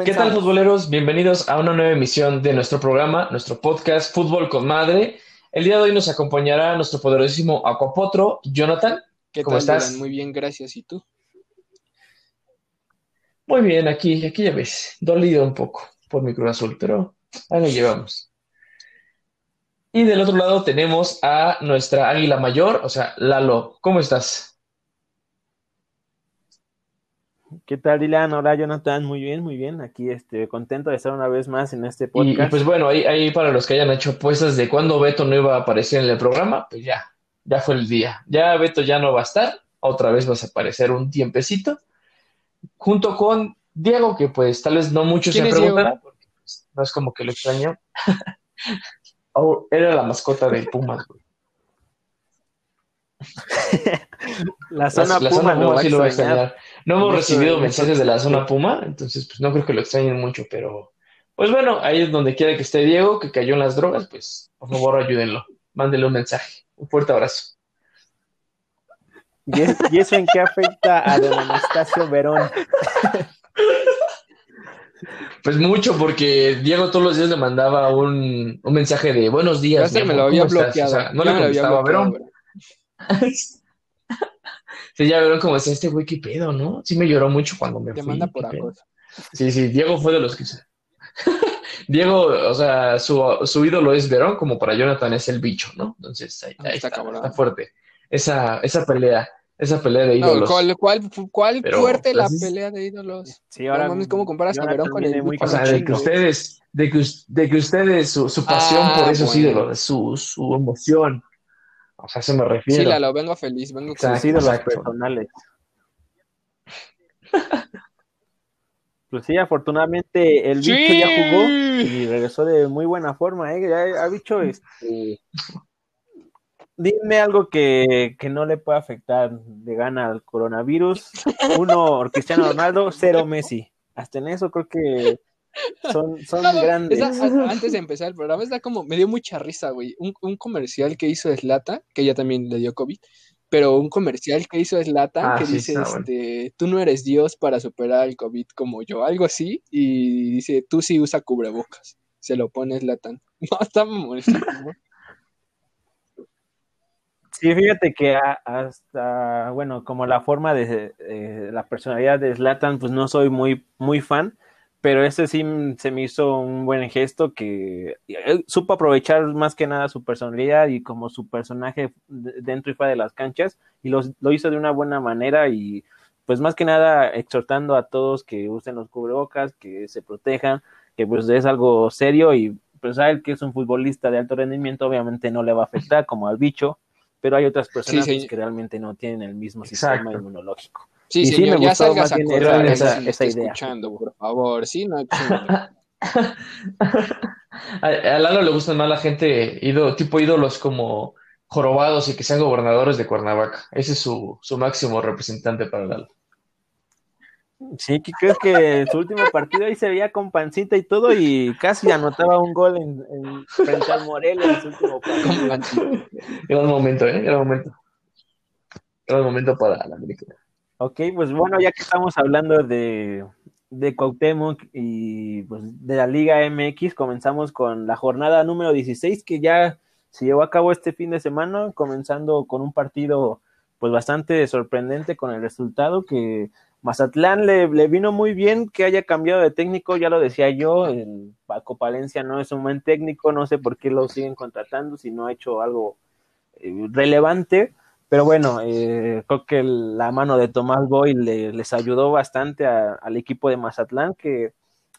¿Qué tal, futboleros? Bienvenidos a una nueva emisión de nuestro programa, nuestro podcast Fútbol con Madre. El día de hoy nos acompañará nuestro poderosísimo Acuapotro, Jonathan. ¿Qué ¿Cómo estás? Muy bien, gracias. ¿Y tú? Muy bien, aquí, aquí ya ves, dolido un poco por mi Cruz Azul, pero ahí lo llevamos. Y del otro lado tenemos a nuestra águila mayor, o sea, Lalo. ¿Cómo estás? ¿Qué tal, Dylan? Hola, Jonathan. Muy bien, muy bien. Aquí este, contento de estar una vez más en este podcast. Y, pues bueno, ahí, ahí, para los que hayan hecho apuestas de cuándo Beto no iba a aparecer en el programa, pues ya, ya fue el día. Ya Beto ya no va a estar, otra vez vas a aparecer un tiempecito, junto con Diego, que pues tal vez no muchos se preguntarán, porque pues, no es como que lo extraño. oh, era la mascota del Pumas, güey. la zona Puma, no hemos recibido mensajes de la zona Puma, entonces pues no creo que lo extrañen mucho, pero pues bueno, ahí es donde quiera que esté Diego, que cayó en las drogas, pues por favor ayúdenlo, mándenle un mensaje. Un fuerte abrazo. ¿Y, eso en qué afecta a don Anastasio Verón? Pues mucho, porque Diego todos los días le mandaba un, mensaje de buenos días. Ya me lo había bloqueado. no le contestaba Verón. sí, ya vieron como decía este güey, qué pedo, ¿no? Sí me lloró mucho cuando me Te manda por Sí, sí, Diego fue de los que... Diego, o sea, su, ídolo es Verón, como para Jonathan es el bicho, ¿no? Entonces ahí, está, está, fuerte. Esa, esa pelea, esa pelea de ídolos. ¿Cuál, cuál, fuerte la pelea de ídolos? Sí, ahora ¿cómo comparas a Verón con el O sea, de que ustedes, de que, de que ustedes, su, pasión por ah, esos ídolos, su, su emoción, o sea, se me refiere. Sí, lo vengo feliz, vengo con los personales. pues sí, afortunadamente el bicho ya jugó y regresó de muy buena forma, ¿eh? Ya ha bicho este. Dime algo que, que, no le pueda afectar de gana al coronavirus. Uno, Cristiano Ronaldo, cero Messi. Hasta en eso creo que son, son grandes. antes de empezar el programa, está como, me dio mucha risa, güey. Un, comercial que hizo Slata, que ella también le dio COVID, pero un comercial que hizo Slata ah, que dice, este, tú no eres Dios para superar el COVID como yo, algo así, y dice, tú sí usa cubrebocas. Se lo pone Slatan. No, está Sí, fíjate que hasta, bueno, como la forma de eh, la personalidad de Slatan, pues no soy muy, muy fan, pero ese sí se me hizo un buen gesto que eh, supo aprovechar más que nada su personalidad y como su personaje dentro y fuera de las canchas y lo hizo de una buena manera y pues más que nada exhortando a todos que usen los cubrebocas, que se protejan, que pues es algo serio y pues a él que es un futbolista de alto rendimiento obviamente no le va a afectar como al bicho, pero hay otras personas que realmente no tienen el mismo sistema inmunológico. Sí, sí, ya salgas a correr esa, esa idea. escuchando, por favor, sí, no. a, Lalo le gustan más la gente, tipo ídolos como jorobados y que sean gobernadores de Cuernavaca. Ese es su, su máximo representante para Lalo. Sí, que creo que su último partido ahí se veía con pancita y todo y casi anotaba un gol en, frente al Morelos en su último partido. Era un momento, ¿eh? Era un momento. Era un momento para la América. Ok, pues bueno, ya que estamos hablando de, de Cuauhtémoc y pues, de la Liga MX, comenzamos con la jornada número 16 que ya se llevó a cabo este fin de semana, comenzando con un partido pues bastante sorprendente con el resultado que Mazatlán le, vino muy bien que haya cambiado de técnico, ya lo decía yo, el Paco Palencia no es un buen técnico, no sé por qué lo siguen contratando si no ha hecho algo eh, relevante, pero bueno, eh, creo que la mano de Tomás Boy les ayudó bastante al equipo de Mazatlán, que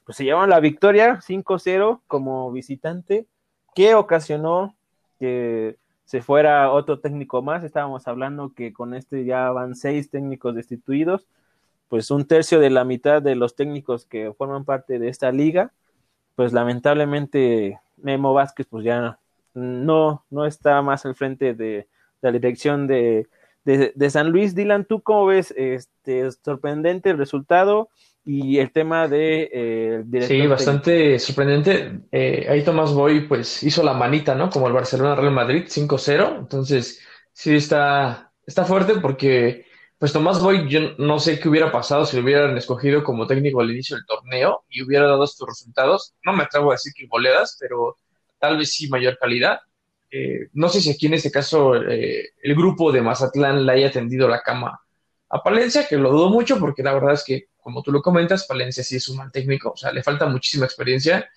pues, se llevan la victoria 5-0 como visitante, que ocasionó que se fuera otro técnico más. Estábamos hablando que con este ya van seis técnicos destituidos, pues un tercio de la mitad de los técnicos que forman parte de esta liga, pues lamentablemente Memo Vázquez pues ya no, no está más al frente de la dirección de, de, San Luis. Dylan, ¿tú cómo ves este sorprendente el resultado y el tema de eh, Sí, bastante sorprendente. Eh, ahí Tomás Boy pues hizo la manita, ¿no? Como el Barcelona Real Madrid 5-0. Entonces, sí está, está fuerte porque pues Tomás Boy, yo no sé qué hubiera pasado si lo hubieran escogido como técnico al inicio del torneo y hubiera dado estos resultados. No me atrevo a decir que goleadas, pero tal vez sí mayor calidad. Eh, no sé si aquí en este caso eh, el grupo de Mazatlán le haya tendido la cama a Palencia, que lo dudo mucho porque la verdad es que, como tú lo comentas, Palencia sí es un mal técnico, o sea, le falta muchísima experiencia.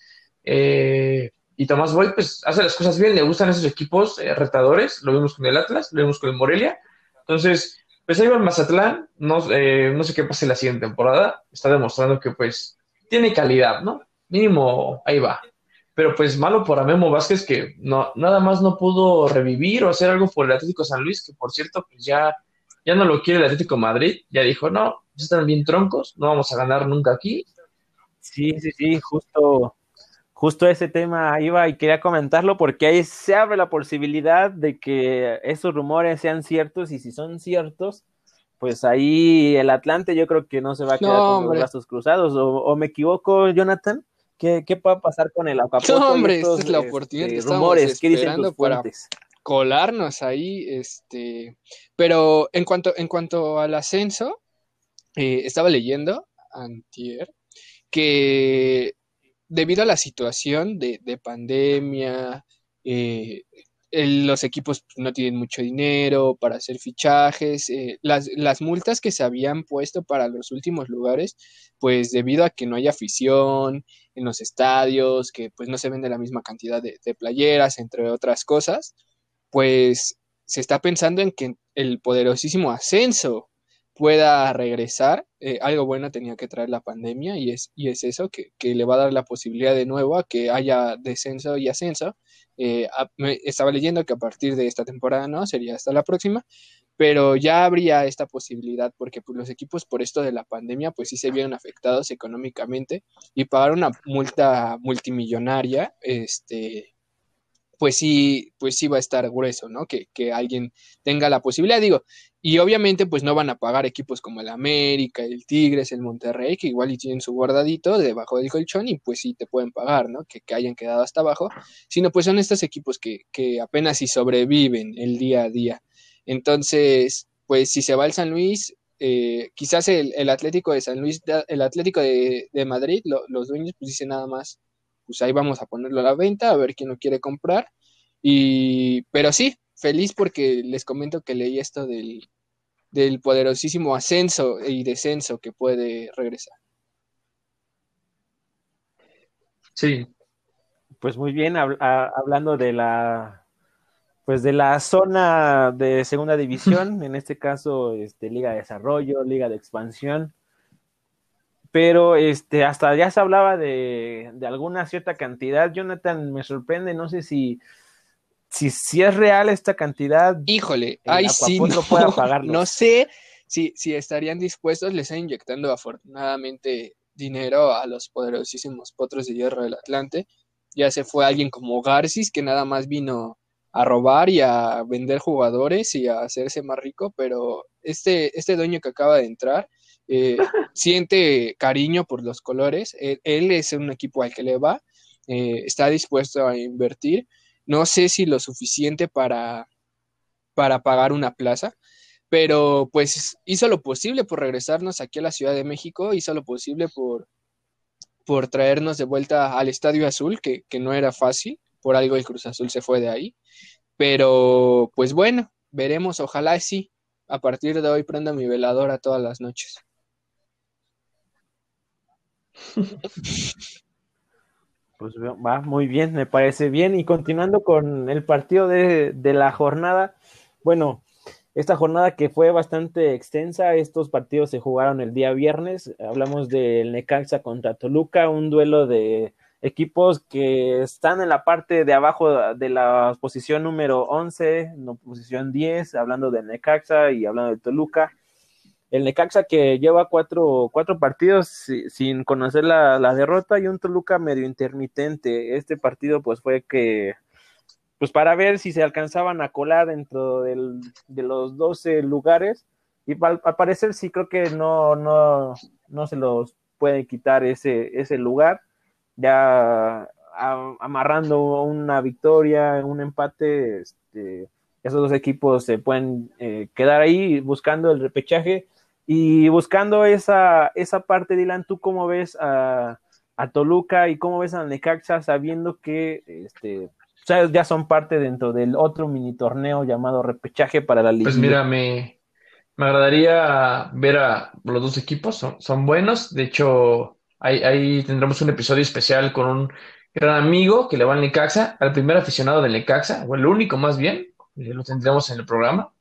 Eh, y Tomás Boy, pues, hace las cosas bien, le gustan esos equipos retadores, lo vimos con el Atlas, lo vimos con el Morelia. Entonces, pues ahí va el Mazatlán, no, no sé qué pase la siguiente temporada, está demostrando que pues tiene calidad, ¿no? Mínimo, ahí va. Pero pues malo por Memo Vázquez que no, nada más no pudo revivir o hacer algo por el Atlético San Luis, que por cierto, pues ya, ya no lo quiere el Atlético Madrid, ya dijo, no, están bien troncos, no vamos a ganar nunca aquí. Sí, sí, sí, justo, justo ese tema iba y quería comentarlo porque ahí se abre la posibilidad de que esos rumores sean ciertos y si son ciertos, pues ahí el Atlante yo creo que no se va a quedar con los brazos cruzados. O, me equivoco, Jonathan? ¿Qué, ¿Qué puede pasar con el Acapulco? No, hombre, esta es la oportunidad que este, rumores, ¿qué dicen tus para colarnos ahí, este, pero en cuanto, en cuanto al ascenso, eh, estaba leyendo antier que debido a la situación de, pandemia, eh, los equipos no tienen mucho dinero para hacer fichajes, eh, las, las, multas que se habían puesto para los últimos lugares, pues debido a que no hay afición en los estadios, que pues no se vende la misma cantidad de, de playeras, entre otras cosas, pues se está pensando en que el poderosísimo ascenso pueda regresar. Eh, algo bueno tenía que traer la pandemia y es, y es eso, que, le va a dar la posibilidad de nuevo a que haya descenso y ascenso. Eh, estaba leyendo que a partir de esta temporada no, sería hasta la próxima, pero ya habría esta posibilidad porque pues, los equipos por esto de la pandemia pues sí se vieron afectados económicamente y pagar una multa multimillonaria, este, pues sí, pues sí va a estar grueso, ¿no? Que, que, alguien tenga la posibilidad, digo, y obviamente pues no van a pagar equipos como el América, el Tigres, el Monterrey, que igual y tienen su guardadito debajo del colchón y pues sí te pueden pagar, ¿no? Que, que hayan quedado hasta abajo, sino pues son estos equipos que, que apenas si sobreviven el día a día. Entonces, pues si se va el San Luis, eh, quizás el, el, Atlético de San Luis, el Atlético de, de Madrid, los dueños pues dicen nada más, pues ahí vamos a ponerlo a la venta, a ver quién lo quiere comprar. Y, pero sí, feliz porque les comento que leí esto del, del poderosísimo ascenso y descenso que puede regresar. Sí. Pues muy bien, hablando de la pues de la zona de segunda división, en este caso este, Liga de Desarrollo, Liga de Expansión, pero este, hasta ya se hablaba de, alguna cierta cantidad. Jonathan, me sorprende, no sé si, si, si es real esta cantidad. Híjole, ay, sí, no, no sé si, si estarían dispuestos, les están inyectando afortunadamente dinero a los poderosísimos potros de hierro del Atlante. Ya se fue alguien como Garcis, que nada más vino a robar y a vender jugadores y a hacerse más rico, pero este, este dueño que acaba de entrar, eh, siente cariño por los colores, él, es un equipo al que le va, eh, está dispuesto a invertir, no sé si lo suficiente para, para pagar una plaza, pero pues hizo lo posible por regresarnos aquí a la Ciudad de México, hizo lo posible por, por traernos de vuelta al Estadio Azul, que, que no era fácil, por algo el Cruz Azul se fue de ahí, pero pues bueno, veremos, ojalá sí, a partir de hoy prenda mi veladora todas las noches. Pues va muy bien, me parece bien. Y continuando con el partido de, la jornada, bueno, esta jornada que fue bastante extensa, estos partidos se jugaron el día viernes. Hablamos del Necaxa contra Toluca, un duelo de equipos que están en la parte de abajo de la posición número 11, no, posición 10, hablando de Necaxa y hablando de Toluca el Necaxa que lleva cuatro, cuatro partidos sin conocer la, derrota y un Toluca medio intermitente. Este partido pues fue que, pues para ver si se alcanzaban a colar dentro del, de los 12 lugares y al, parecer sí creo que no, no, no se los puede quitar ese, ese lugar. Ya amarrando una victoria, un empate, este, esos dos equipos se pueden eh, quedar ahí buscando el repechaje y buscando esa, esa parte, Dylan, ¿tú cómo ves a, Toluca y cómo ves a Necaxa sabiendo que este, ya son parte dentro del otro mini torneo llamado repechaje para la liga? Pues mira, me, me agradaría ver a los dos equipos, son, son buenos, de hecho ahí, ahí tendremos un episodio especial con un gran amigo que le va al Necaxa, al primer aficionado del Necaxa, o el único más bien, eh, lo tendremos en el programa.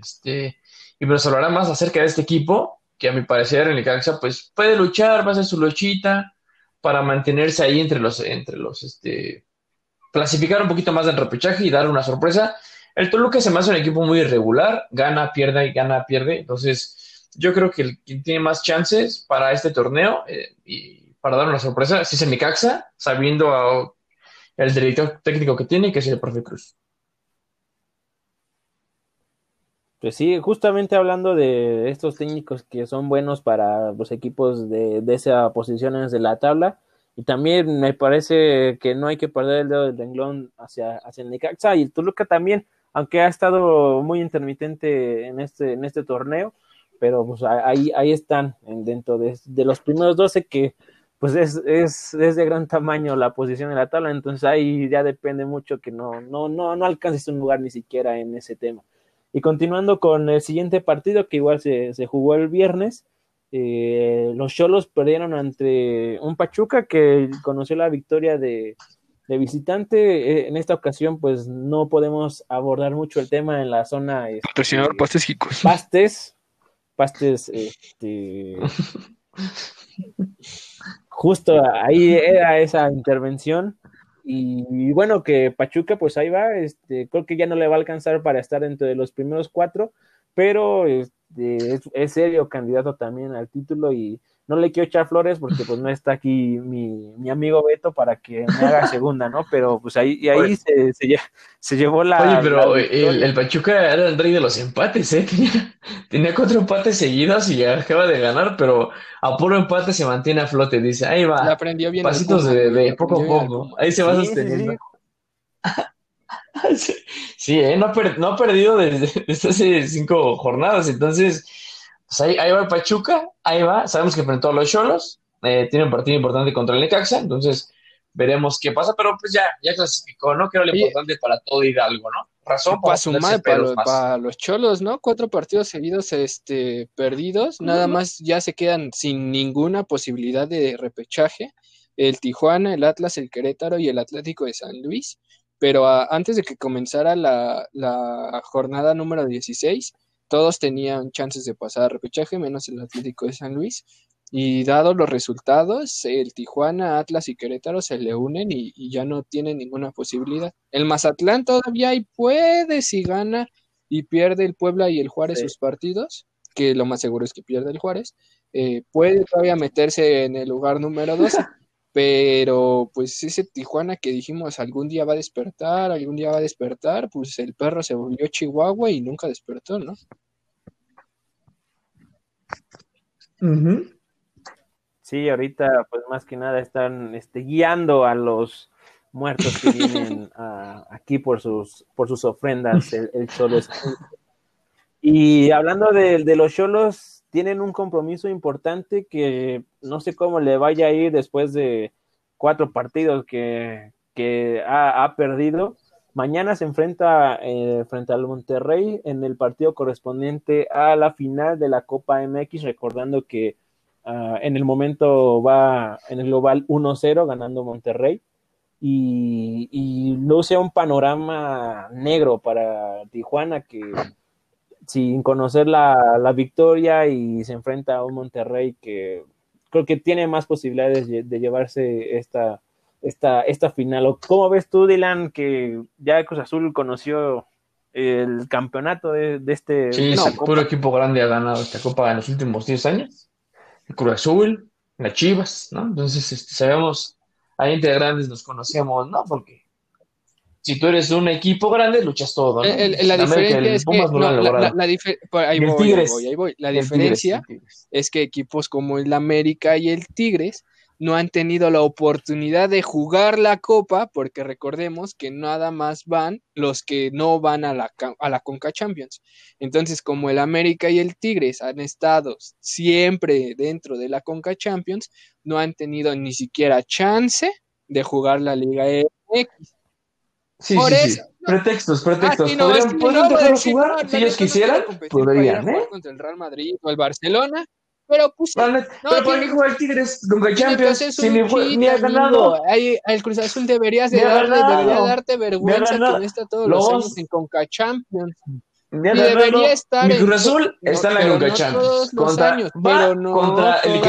Este, y nos hablará más acerca de este equipo, que a mi parecer en Necaxa pues puede luchar, va a hacer su luchita para mantenerse ahí entre los, entre los, este, clasificar un poquito más del repechaje y dar una sorpresa. El Toluca se me hace un equipo muy irregular, gana, pierde y gana, pierde. Entonces, yo creo que el quien tiene más chances para este torneo eh, y para dar una sorpresa es el Necaxa, sabiendo el director técnico que tiene, que es el profe Cruz. Pues sí, justamente hablando de estos técnicos que son buenos para los equipos de, de esa posiciones de la tabla, y también me parece que no hay que perder el dedo del renglón hacia, hacia el Necaxa y el Toluca también, aunque ha estado muy intermitente en este, en este torneo, pero pues ahí, ahí están dentro de, de los primeros 12 que pues es, es, es, de gran tamaño la posición de la tabla, entonces ahí ya depende mucho que no, no, no, no alcances un lugar ni siquiera en ese tema. Y continuando con el siguiente partido, que igual se, jugó el viernes, eh, los Cholos perdieron ante un Pachuca que conoció la victoria de, visitante. Eh, en esta ocasión, pues no podemos abordar mucho el tema en la zona. Este, Pastes Pastes. Pastes, este. justo ahí era esa intervención. Y, bueno, que Pachuca, pues ahí va, este, creo que ya no le va a alcanzar para estar dentro de los primeros cuatro, pero este, es, serio candidato también al título y no le quiero echar flores porque pues no está aquí mi, mi amigo Beto para que me haga segunda, ¿no? Pero pues ahí, y ahí se, se, llevó la... Oye, pero el, Pachuca era el rey de los empates, ¿eh? Tenía, tenía cuatro empates seguidos y acaba de ganar, pero a puro empate se mantiene a flote, dice, ahí va. aprendió bien pasitos de bebé, poco a poco. Ahí se va sosteniendo. Sí, ¿eh? no, ha perdido desde, hace cinco jornadas, entonces pues ahí, ahí, va el Pachuca, ahí va, sabemos que enfrentó a los Cholos, eh, tiene un partido importante contra el Necaxa, entonces veremos qué pasa, pero pues ya, ya clasificó, ¿no? Que era lo importante para todo Hidalgo, ¿no? Razón para, sumar para, los Cholos, ¿no? Cuatro partidos seguidos este, perdidos, nada más ya se quedan sin ninguna posibilidad de repechaje. El Tijuana, el Atlas, el Querétaro y el Atlético de San Luis. Pero antes de que comenzara la, la jornada número 16, todos tenían chances de pasar a repechaje, menos el Atlético de San Luis. Y dados los resultados, el Tijuana, Atlas y Querétaro se le unen y, ya no tienen ninguna posibilidad. El Mazatlán todavía ahí puede si gana y pierde el Puebla y el Juárez sus partidos, que lo más seguro es que pierde el Juárez, eh, puede todavía meterse en el lugar número 12. pero pues ese Tijuana que dijimos algún día va a despertar, algún día va a despertar, pues el perro se volvió Chihuahua y nunca despertó, ¿no? Sí, ahorita pues más que nada están este, guiando a los muertos que vienen aquí por sus, por sus ofrendas, el, el Cholo Y hablando de, los Cholos, tienen un compromiso importante que no sé cómo le vaya a ir después de cuatro partidos que, ha, perdido. Mañana se enfrenta eh, frente al Monterrey en el partido correspondiente a la final de la Copa MX, recordando que Ah, en el momento va en el global 1-0 ganando Monterrey y, y luce un panorama negro para Tijuana que sin conocer la, la, victoria y se enfrenta a un Monterrey que creo que tiene más posibilidades de, llevarse esta, esta, esta final. ¿Cómo ves tú, Dylan, que ya Cruz Azul conoció el campeonato de, este... Sí, puro equipo grande ha ganado esta copa en los últimos 10 años. Cruz Azul, las Chivas, ¿no? Entonces, este, sabemos, ahí entre grandes nos conocemos, ¿no? Porque si tú eres un equipo grande, luchas todo, ¿no? la diferencia es que, la, ahí, voy, ahí, voy, La diferencia es que equipos como el América y el Tigres no han tenido la oportunidad de jugar la copa, porque recordemos que nada más van los que no van a la, a la Conca Champions. Entonces, como el América y el Tigres han estado siempre dentro de la Conca Champions, no han tenido ni siquiera chance de jugar la Liga MX. Sí, sí, sí. Pretextos, pretextos. ¿Podrían, ¿podrían jugar si ellos quisieran? Podrían, ¿eh? Contra el Real Madrid o el Barcelona pero pues. no, pero ¿por qué juega el Tigres Conca Champions? Si ni, ni, ha ganado. Ahí, el Cruz Azul deberías de darle, debería darte vergüenza que no está todos los, años en Conca Champions. Y debería estar Mi Cruz Azul está en la Conca no Champions. Contra, años, pero no contra el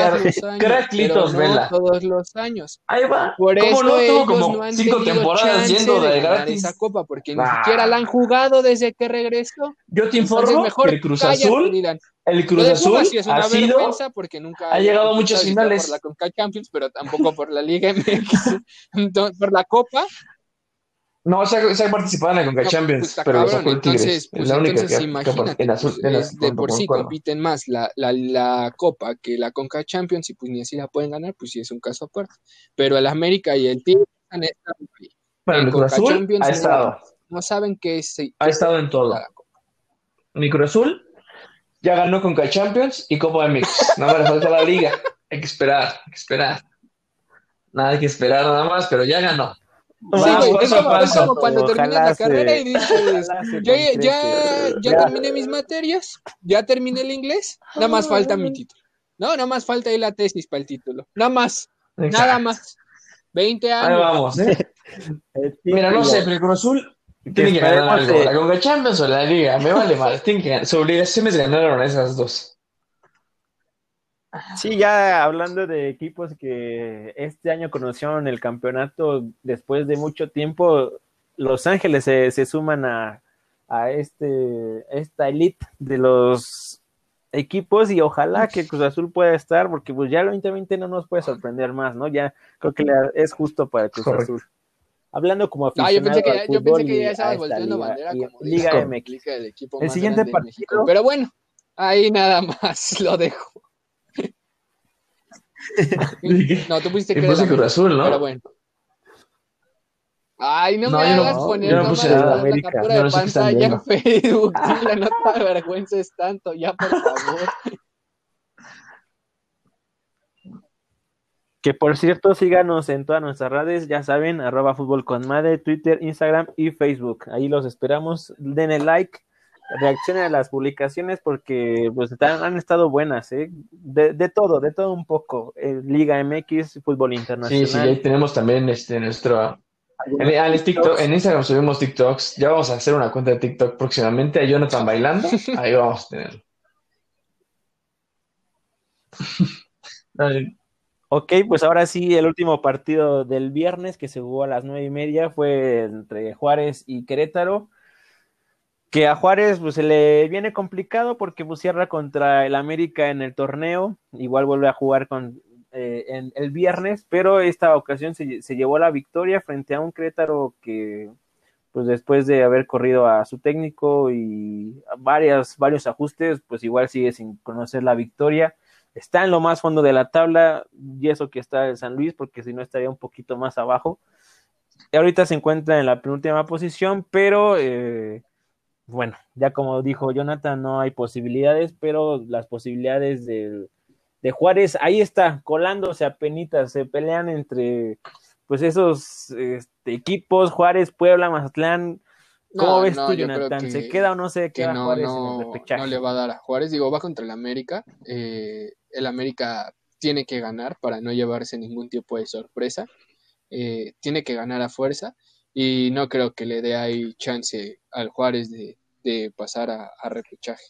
Cracklitos Vela. Todos los años. Ahí va. Por eso no tuvo como no cinco temporadas yendo de, de gratis. esa copa porque ni siquiera la han jugado desde que regresó. Yo te informo que el Cruz Azul el Cruz Azul ha sido porque nunca ha llegado a muchos finales por la Conca Champions, pero tampoco por la Liga MX, por la Copa. No, se ha, se ha participado en la Conca pues Champions, pero cabrón, sacó el Tigres. Entonces, pues, la única entonces que, imagínate, en azul, en azul, de por sí compiten más la, la, la, Copa que la Conca Champions y pues ni así la pueden ganar, pues sí es un caso aparte. Pero el América y el Tigres han estado ahí. Pero el Cruz Azul Champions ha estado. No, saben qué es. Ha estado en todo. Mi Cruz Azul ya ganó con K Champions y Copa MX. No me le falta la liga. Hay que esperar, hay que esperar. Nada, hay que esperar nada más, pero ya ganó. Sí, güey, es, como, cuando terminas la carrera y dices, yo ya, ya, terminé mis materias, ya terminé el inglés, nada más falta mi título. No, nada más falta ahí la tesis para el título. Nada más, nada más. 20 años. Ahí vamos, ¿eh? Mira, no sé, pero Cruz Azul tiene que ganar algo. La Conga Champions o la Liga, me vale mal. Tiene que ganar. Su obligación es ganaron esas dos. Sí, ya hablando de equipos que este año conocieron el campeonato después de mucho tiempo, Los Ángeles se, se suman a, a este, esta elite de los equipos y ojalá que Cruz Azul pueda estar, porque pues ya el 2020 no nos puede sorprender más, ¿no? Ya creo que es justo para Cruz Azul hablando como aficionado ah, yo pensé que ya, yo pensé que ya estabas volteando bandera como Liga MX. Liga del equipo el siguiente partido. Pero bueno, ahí nada más lo dejo. no, tú pusiste que puse Cruz Azul, ¿no? Pero bueno. Ay, no, no me hagas no, poner no puse la, la captura de pantalla en Facebook. la nota de vergüenza es tanto, ya por favor. Que por cierto, síganos en todas nuestras redes, ya saben, arroba fútbol con madre, Twitter, Instagram y Facebook. Ahí los esperamos. Denle like, reaccionen a las publicaciones porque pues han, estado buenas, ¿eh? De, todo, de todo un poco. Eh, Liga MX, fútbol internacional. Sí, sí, ahí tenemos también este nuestro. En, TikTok, en Instagram subimos TikToks. Ya vamos a hacer una cuenta de TikTok próximamente a Jonathan bailando. Ahí vamos a tenerlo. Ok, pues ahora sí, el último partido del viernes que se jugó a las nueve y media fue entre Juárez y Querétaro. Que a Juárez pues, se le viene complicado porque pues, cierra contra el América en el torneo. Igual vuelve a jugar con, eh, en el viernes, pero esta ocasión se, se, llevó la victoria frente a un Querétaro que, pues después de haber corrido a su técnico y varios, varios ajustes, pues igual sigue sin conocer la victoria está en lo más fondo de la tabla, y eso que está en San Luis, porque si no estaría un poquito más abajo. ahorita se encuentra en la penúltima posición, pero eh, bueno, ya como dijo Jonathan, no hay posibilidades, pero las posibilidades de, de Juárez, ahí está, colándose a penitas, se pelean entre pues esos este, equipos, Juárez, Puebla, Mazatlán, ¿Cómo ves tú, Jonathan? ¿Se queda o no se queda no, Juárez no, en el repechaje? No le va a dar a Juárez, digo, va contra el América. Eh, el América tiene que ganar para no llevarse ningún tipo de sorpresa. Eh, tiene que ganar a fuerza y no creo que le dé ahí chance al Juárez de, pasar a, repechaje.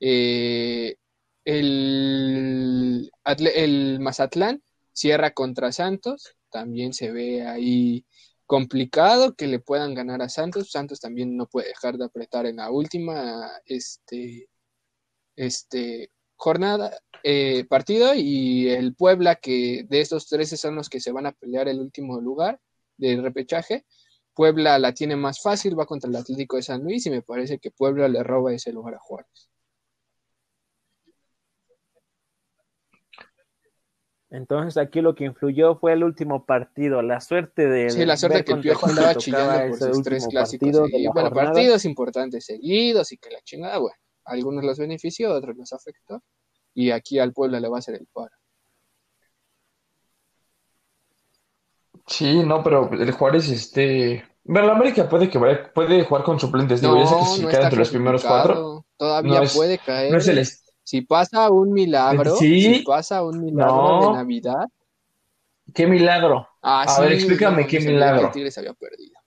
Eh, el, el Mazatlán cierra contra Santos, también se ve ahí complicado que le puedan ganar a Santos. Santos también no puede dejar de apretar en la última este, este, jornada, eh, partido y el Puebla, que de estos 13 son los que se van a pelear el último lugar del repechaje. Puebla la tiene más fácil, va contra el Atlético de San Luis y me parece que Puebla le roba ese lugar a Juárez. Entonces aquí lo que influyó fue el último partido, la suerte de... Sí, la suerte que el Piojo andaba chillando por sus tres clásicos. Y, bueno, partidos importantes seguidos y que la chingada, bueno, algunos los benefició, otros los afectó. Y aquí al pueblo le va a hacer el paro. Sí, no, pero el Juárez, este... Bueno, la América puede que vaya, puede jugar con suplentes, digo, ya sé que si queda entre los primeros cuatro. Todavía puede caer. No es el, si pasa un milagro, si pasa un milagro de Navidad. ¿Qué milagro? Ah, a ver, explícame qué milagro. El Tigres había perdido.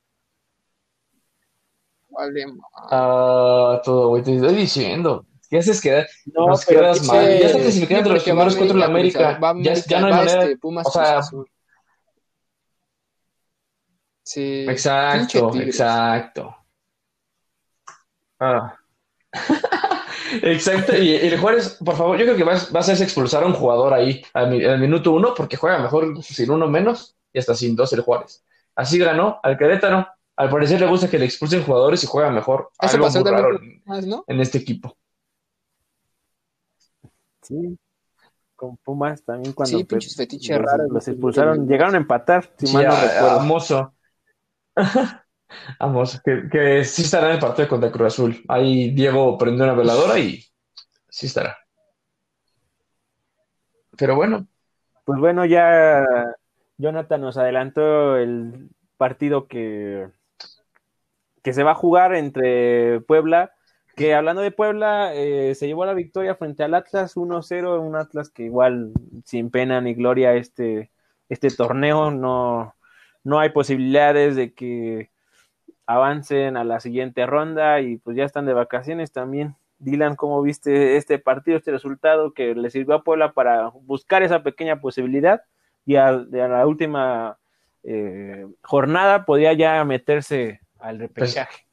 Vale, ah, todo, güey, te estoy diciendo. ¿Qué haces quedar? No, nos quedas mal. Ya está clasificando entre los primeros cuatro de la América. ya, ya, no hay manera. Este, Pumas, o sea, sí. Exacto, exacto. Ah. Exacto, y el Juárez, por favor, yo creo que vas, vas a expulsar a un jugador ahí al, minuto uno, porque juega mejor sin uno menos y hasta sin dos el Juárez. Así ganó al Querétaro. Al parecer le gusta que le expulsen jugadores y juega mejor. Eso pasó en este equipo. Sí, con Pumas también cuando sí, los, expulsaron, llegaron a empatar, si mal no recuerdo. Vamos, que, que, sí estará en el partido contra Cruz Azul. Ahí Diego prende una veladora y sí estará. Pero bueno. Pues bueno, ya Jonathan nos adelantó el partido que, que se va a jugar entre Puebla, que hablando de Puebla, eh, se llevó la victoria frente al Atlas 1-0, un Atlas que igual sin pena ni gloria este, este torneo, no, no hay posibilidades de que avancen a la siguiente ronda y pues ya están de vacaciones también. Dylan, ¿cómo viste este partido, este resultado que le sirvió a Puebla para buscar esa pequeña posibilidad? Y a, la última eh, jornada podía ya meterse al repechaje.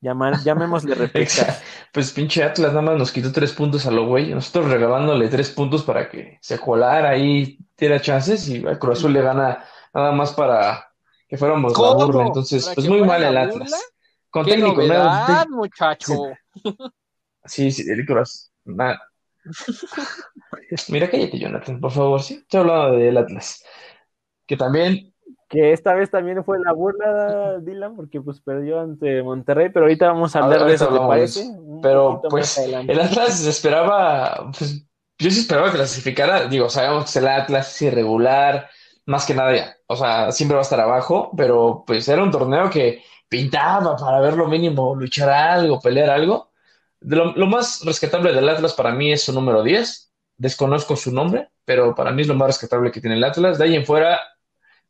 Pues, llamémosle repechaje. Pues pinche Atlas nada más nos quitó tres puntos a lo güey. Nosotros regalándole tres puntos para que se colara ahí, tiene chances y a Cruz Azul le gana nada más para que fuéramos la burla. Entonces, pues muy mal el Atlas. Con ¿Qué técnico novedad, muchacho. Sí, sí, el Nada. Mira, cállate, Jonathan, por favor, sí. Estoy hablando del Atlas. Que también. Que esta vez también fue la burla, Dylan, porque pues perdió ante Monterrey, pero ahorita vamos a hablar de eso, ¿te parece? Pero pues el Atlas se esperaba, pues yo sí esperaba que clasificara, digo, sabemos que el Atlas es irregular, más que nada ya. O sea, siempre va a estar abajo, pero pues era un torneo que pintaba para ver lo mínimo, luchar algo, pelear algo. lo, más rescatable del Atlas para mí es su número 10. Desconozco su nombre, pero para mí es lo más rescatable que tiene el Atlas. De ahí en fuera,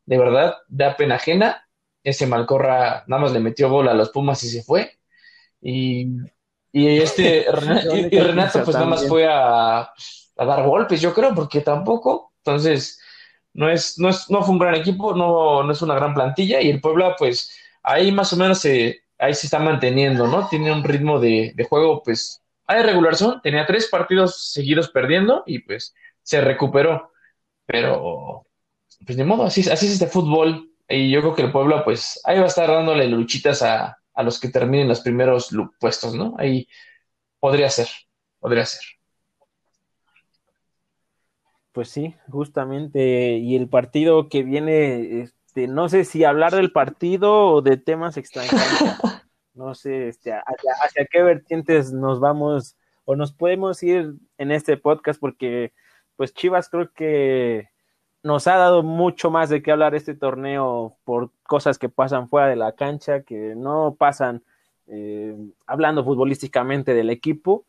de verdad, da pena ajena. Ese Malcorra nada más le metió bola a los Pumas y se fue. Y, este Renato, pues nada más fue a, a dar golpes, yo creo, porque tampoco. Entonces, no es, no es, no fue un gran equipo, no, no es una gran plantilla, y el Puebla, pues, ahí más o menos se, ahí se está manteniendo, ¿no? Tiene un ritmo de, juego, pues, hay regulación, tenía tres partidos seguidos perdiendo y pues se recuperó. Pero, pues de modo, así, así es este fútbol. Y yo creo que el Puebla, pues, ahí va a estar dándole luchitas a, a los que terminen los primeros puestos, ¿no? Ahí podría ser, podría ser. Pues sí, justamente. Y el partido que viene, este, no sé si hablar del partido o de temas extranjeros. no sé este, hacia, qué vertientes nos vamos o nos podemos ir en este podcast porque pues Chivas creo que nos ha dado mucho más de qué hablar este torneo por cosas que pasan fuera de la cancha, que no pasan eh, hablando futbolísticamente del equipo.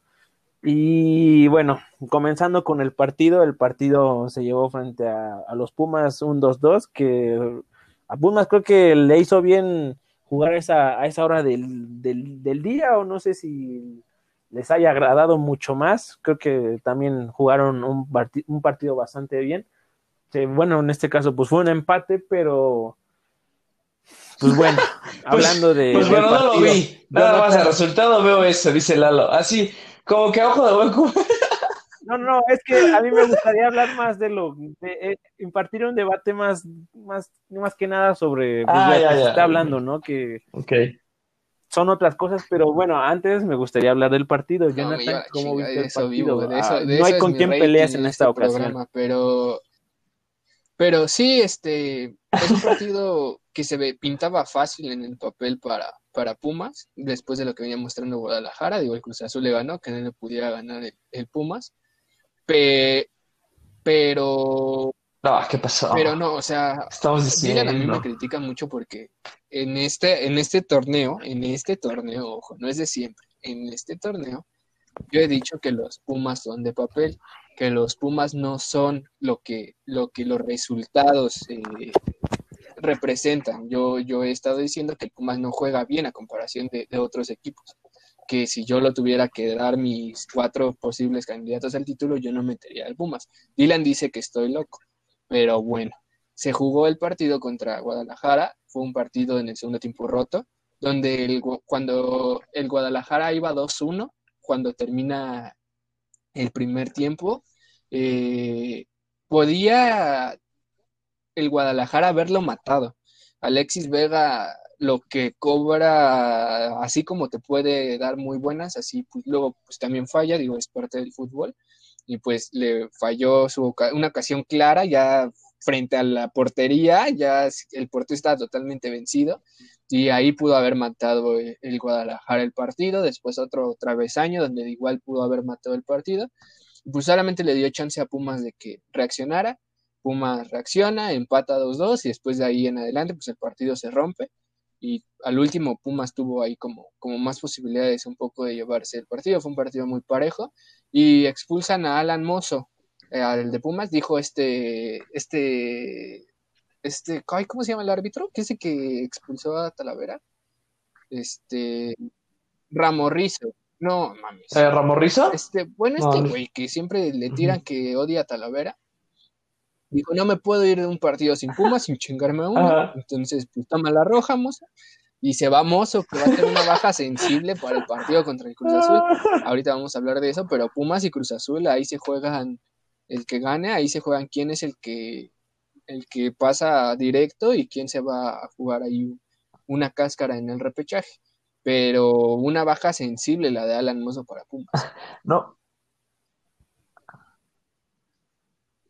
Y bueno, comenzando con el partido, el partido se llevó frente a, los Pumas un 2-2, que a Pumas creo que le hizo bien jugar esa, a esa hora del, del, día, o no sé si les haya agradado mucho más. Creo que también jugaron un, un partido bastante bien. bueno, en este caso, pues fue un empate, pero pues bueno, pues, hablando de. Pues bueno, no lo vi. Nada más el resultado veo eso, dice Lalo. Así, como que ojo de buen No, no, es que a mí me gustaría hablar más de lo, de, eh, impartir un debate más, más, más que nada sobre pues, ah, lo que se está hablando, ¿no? Que son otras cosas, pero bueno, antes me gustaría hablar del partido. Jonathan, ¿cómo viste el partido? Ah, no hay con quién peleas en esta ocasión. pero Pero sí, este, es un partido que se ve, pintaba fácil en el papel para, para Pumas, después de lo que venía mostrando Guadalajara, digo, el Cruz Azul le ganó, que no le pudiera ganar el, Pumas, pero... No, ¿qué pasó? Pero no, o sea, Estamos diciendo... a mí me critica mucho porque en este, en este torneo, en este torneo, ojo, no es de siempre, en este torneo, yo he dicho que los Pumas son de papel, que los Pumas no son lo que, lo que los resultados eh, representan. Yo, yo he estado diciendo que el Pumas no juega bien a comparación de, otros equipos. Que si yo lo tuviera que dar mis cuatro posibles candidatos al título, yo no metería al Pumas. Dylan dice que estoy loco, pero bueno, se jugó el partido contra Guadalajara, fue un partido en el segundo tiempo roto, donde cuando el Guadalajara iba 2-1, cuando termina el primer tiempo, eh, podía el Guadalajara haberlo matado. Alexis Vega lo que cobra, así como te puede dar muy buenas, así pues luego pues también falla, digo, es parte del fútbol, y pues le falló su, una ocasión clara, ya frente a la portería, ya el portero estaba totalmente vencido, y ahí pudo haber matado el Guadalajara el partido, después otro travesaño donde igual pudo haber matado el partido, pues solamente le dio chance a Pumas de que reaccionara, Pumas reacciona, empata 2-2 y después de ahí en adelante pues el partido se rompe y al último Pumas tuvo ahí como, como más posibilidades un poco de llevarse el partido, fue un partido muy parejo y expulsan a Alan Mozo, eh, al de Pumas, dijo este, este, este, ¿cómo se llama el árbitro? ¿Qué es el que expulsó a Talavera? Este, Ramorrizo. No, mames. ¿Eh, ¿Ramorrizo? Este, bueno, este güey que siempre le tiran que odia a Talavera. Dijo, no me puedo ir de un partido sin Pumas sin chingarme a uno. Entonces, pues toma la roja, moza. Y se va Mozo, que va a tener una baja sensible para el partido contra el Cruz Azul. Ahorita vamos a hablar de eso, pero Pumas y Cruz Azul, ahí se juegan el que gane, ahí se juegan quién es el que el que pasa directo y quién se va a jugar ahí una cáscara en el repechaje. Pero una baja sensible la de Alan Mozo para Pumas. No,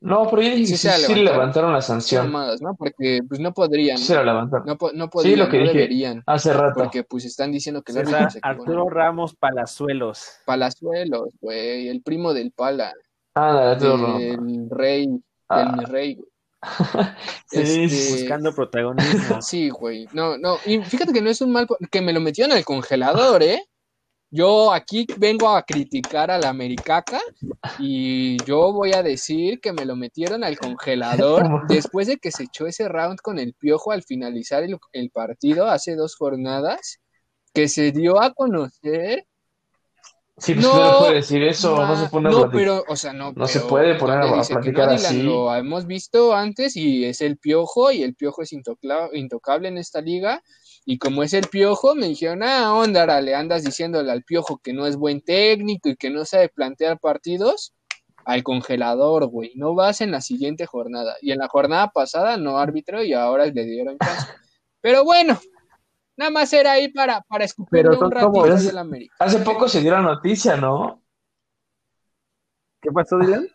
No, pero yo dije sí, sí, levantaron la sanción. ¿no? Porque pues no podrían. Sí, se la levantaron. No, no podrían, sí, lo que no deberían. Hace rato. Porque pues están diciendo que el Arturo Ramos Palazuelos. Palazuelos, güey, el primo del Pala. Ah, Arturo Ramos. El rey, ah. el rey, güey. sí, este, buscando protagonismo. Sí, güey. No, no. Y fíjate que no es un mal. Que me lo metieron en el congelador, ¿eh? Yo aquí vengo a criticar a la Americaca y yo voy a decir que me lo metieron al congelador después de que se echó ese round con el piojo al finalizar el, partido hace dos jornadas, que se dio a conocer Sí, pues no, puede decir eso, no se pone No, pero, o sea, no. No se puede poner a, platicar así. Lo hemos visto antes y es el piojo y el piojo es intocable en esta liga y como es el piojo, me dijeron, ah, onda, le andas diciéndole al piojo que no es buen técnico y que no sabe plantear partidos al congelador, güey. No vas en la siguiente jornada. Y en la jornada pasada no árbitro y ahora le dieron caso. Pero bueno, nada más era ahí para, para escupir un ratito del América. Hace poco se dio la noticia, ¿no? ¿Qué pasó, Dylan?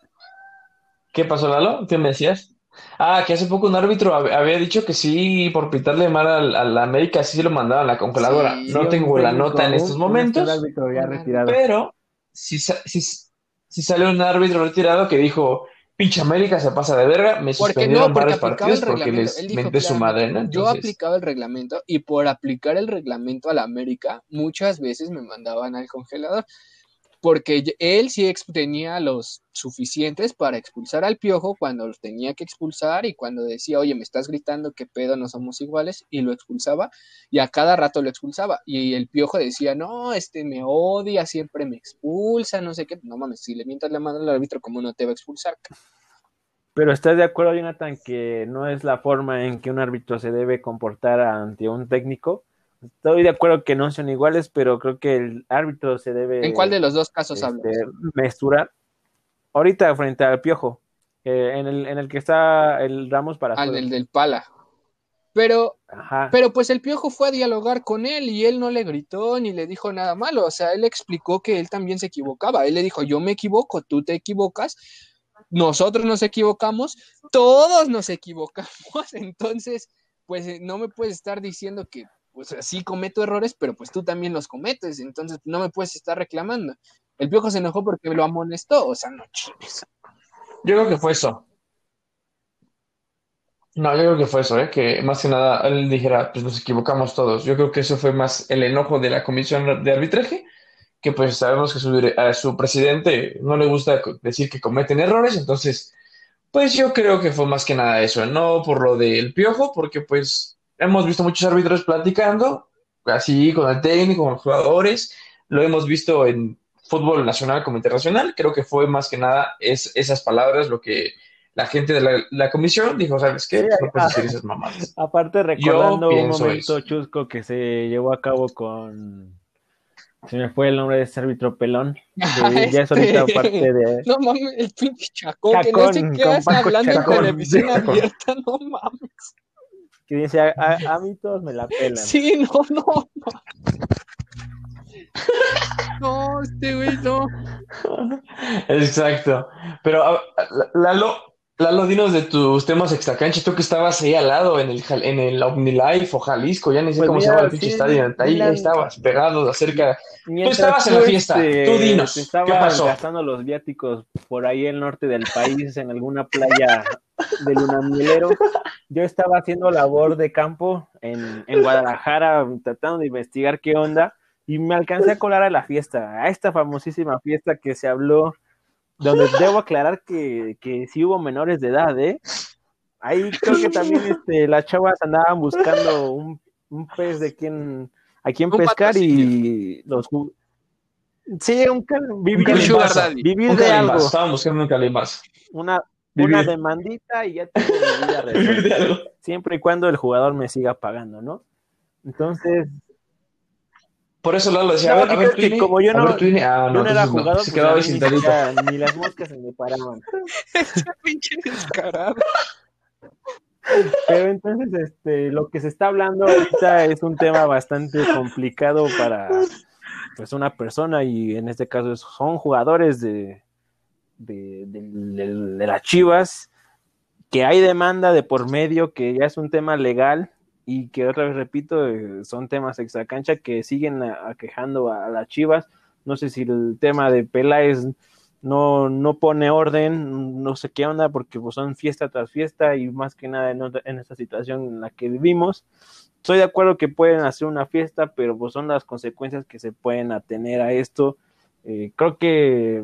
¿Qué pasó, Lalo? ¿Qué me decías? Ah, que hace poco un árbitro había dicho que sí, por pitarle mal a la América, sí se lo mandaban a la congeladora. no tengo la nota en estos momentos, pero si, si, sale un árbitro retirado que dijo, pinche América se pasa de verga, me suspendieron varios partidos porque les menté su madre, Yo aplicaba el reglamento y por aplicar el reglamento a la América, muchas veces me mandaban al congelador porque él sí tenía los suficientes para expulsar al piojo cuando los tenía que expulsar y cuando decía, oye, me estás gritando que pedo, no somos iguales, y lo expulsaba, y a cada rato lo expulsaba, y el piojo decía, no, este me odia, siempre me expulsa, no sé qué, no mames, si le mientas la mano al árbitro, ¿cómo no te va a expulsar? Pero estás de acuerdo, Jonathan, que no es la forma en que un árbitro se debe comportar ante un técnico, Estoy de acuerdo que no son iguales, pero creo que el árbitro se debe. ¿En cuál de los dos casos este, Mesturar. Ahorita frente al piojo. Eh, en, el, en el que está el Ramos para. Ah, en el del Pala. Pero, pero pues el piojo fue a dialogar con él y él no le gritó ni le dijo nada malo. O sea, él explicó que él también se equivocaba. Él le dijo, yo me equivoco, tú te equivocas, nosotros nos equivocamos, todos nos equivocamos, entonces, pues eh, no me puedes estar diciendo que pues sí cometo errores, pero pues tú también los cometes, entonces no me puedes estar reclamando. El piojo se enojó porque lo amonestó, o sea, no chingues. Yo creo que fue eso. No, yo creo que fue eso, ¿eh? que más que nada él dijera, pues nos equivocamos todos. Yo creo que eso fue más el enojo de la comisión de arbitraje, que pues sabemos que a su presidente no le gusta decir que cometen errores, entonces, pues yo creo que fue más que nada eso, no por lo del piojo, porque pues hemos visto muchos árbitros platicando, así con el técnico, con los jugadores, lo hemos visto en fútbol nacional como internacional, creo que fue más que nada es, esas palabras lo que la gente de la, comisión dijo, ¿sabes qué? no puedes decir esas mamadas. Aparte, recordando un momento chusco que se llevó a cabo con. Se me fue el nombre de ese árbitro pelón. Ya es ahorita este, parte de. No mames, el pinche chacón, que no sé qué hace hablando en televisión abierta, no mames. Que dice, a, a, mí todos me la pelan. Sí, no, no. No, este güey no. Exacto. Pero Lalo, Lalo, dinos de tus temas extracancha, tú que estabas ahí al lado en el, en el OmniLife o Jalisco, ya ni sé pues cómo se llama el pinche estadio, ahí, estabas pegado acerca. Tú estabas en la fiesta, tú este, dinos, ¿qué pasó? gastando los viáticos por ahí el norte del país, en alguna playa de Lunamilero. Yo estaba haciendo labor de campo en, en Guadalajara, tratando de investigar qué onda, y me alcancé a colar a la fiesta, a esta famosísima fiesta que se habló donde debo aclarar que, que sí hubo menores de edad, ¿eh? Ahí creo que también este, las chavas andaban buscando un, un pez de quien, a quien pescar y los Sí, un, vivir, vivir de algo. Estaban buscando un calimás. Una, una demandita y ya tengo mi vida Siempre y cuando el jugador me siga pagando, ¿no? Entonces, por eso Lalo decía, a ver, a ver, como yo no, ah, no, era jugador, se pues, ni, ni las moscas se me paraban. Ese pinche descarado. Pero entonces, este, lo que se está hablando ahorita es un tema bastante complicado para pues una persona y en este caso son jugadores de, de, de las Chivas que hay demanda de por medio que ya es un tema legal y que otra vez repito, eh, son temas extracancha que siguen aquejando a, las Chivas. No sé si el tema de Peláez no, no pone orden, no sé qué onda, porque pues, son fiesta tras fiesta y más que nada en, en esta situación en la que vivimos. Estoy de acuerdo que pueden hacer una fiesta, pero pues son las consecuencias que se pueden atener a esto. Eh, creo que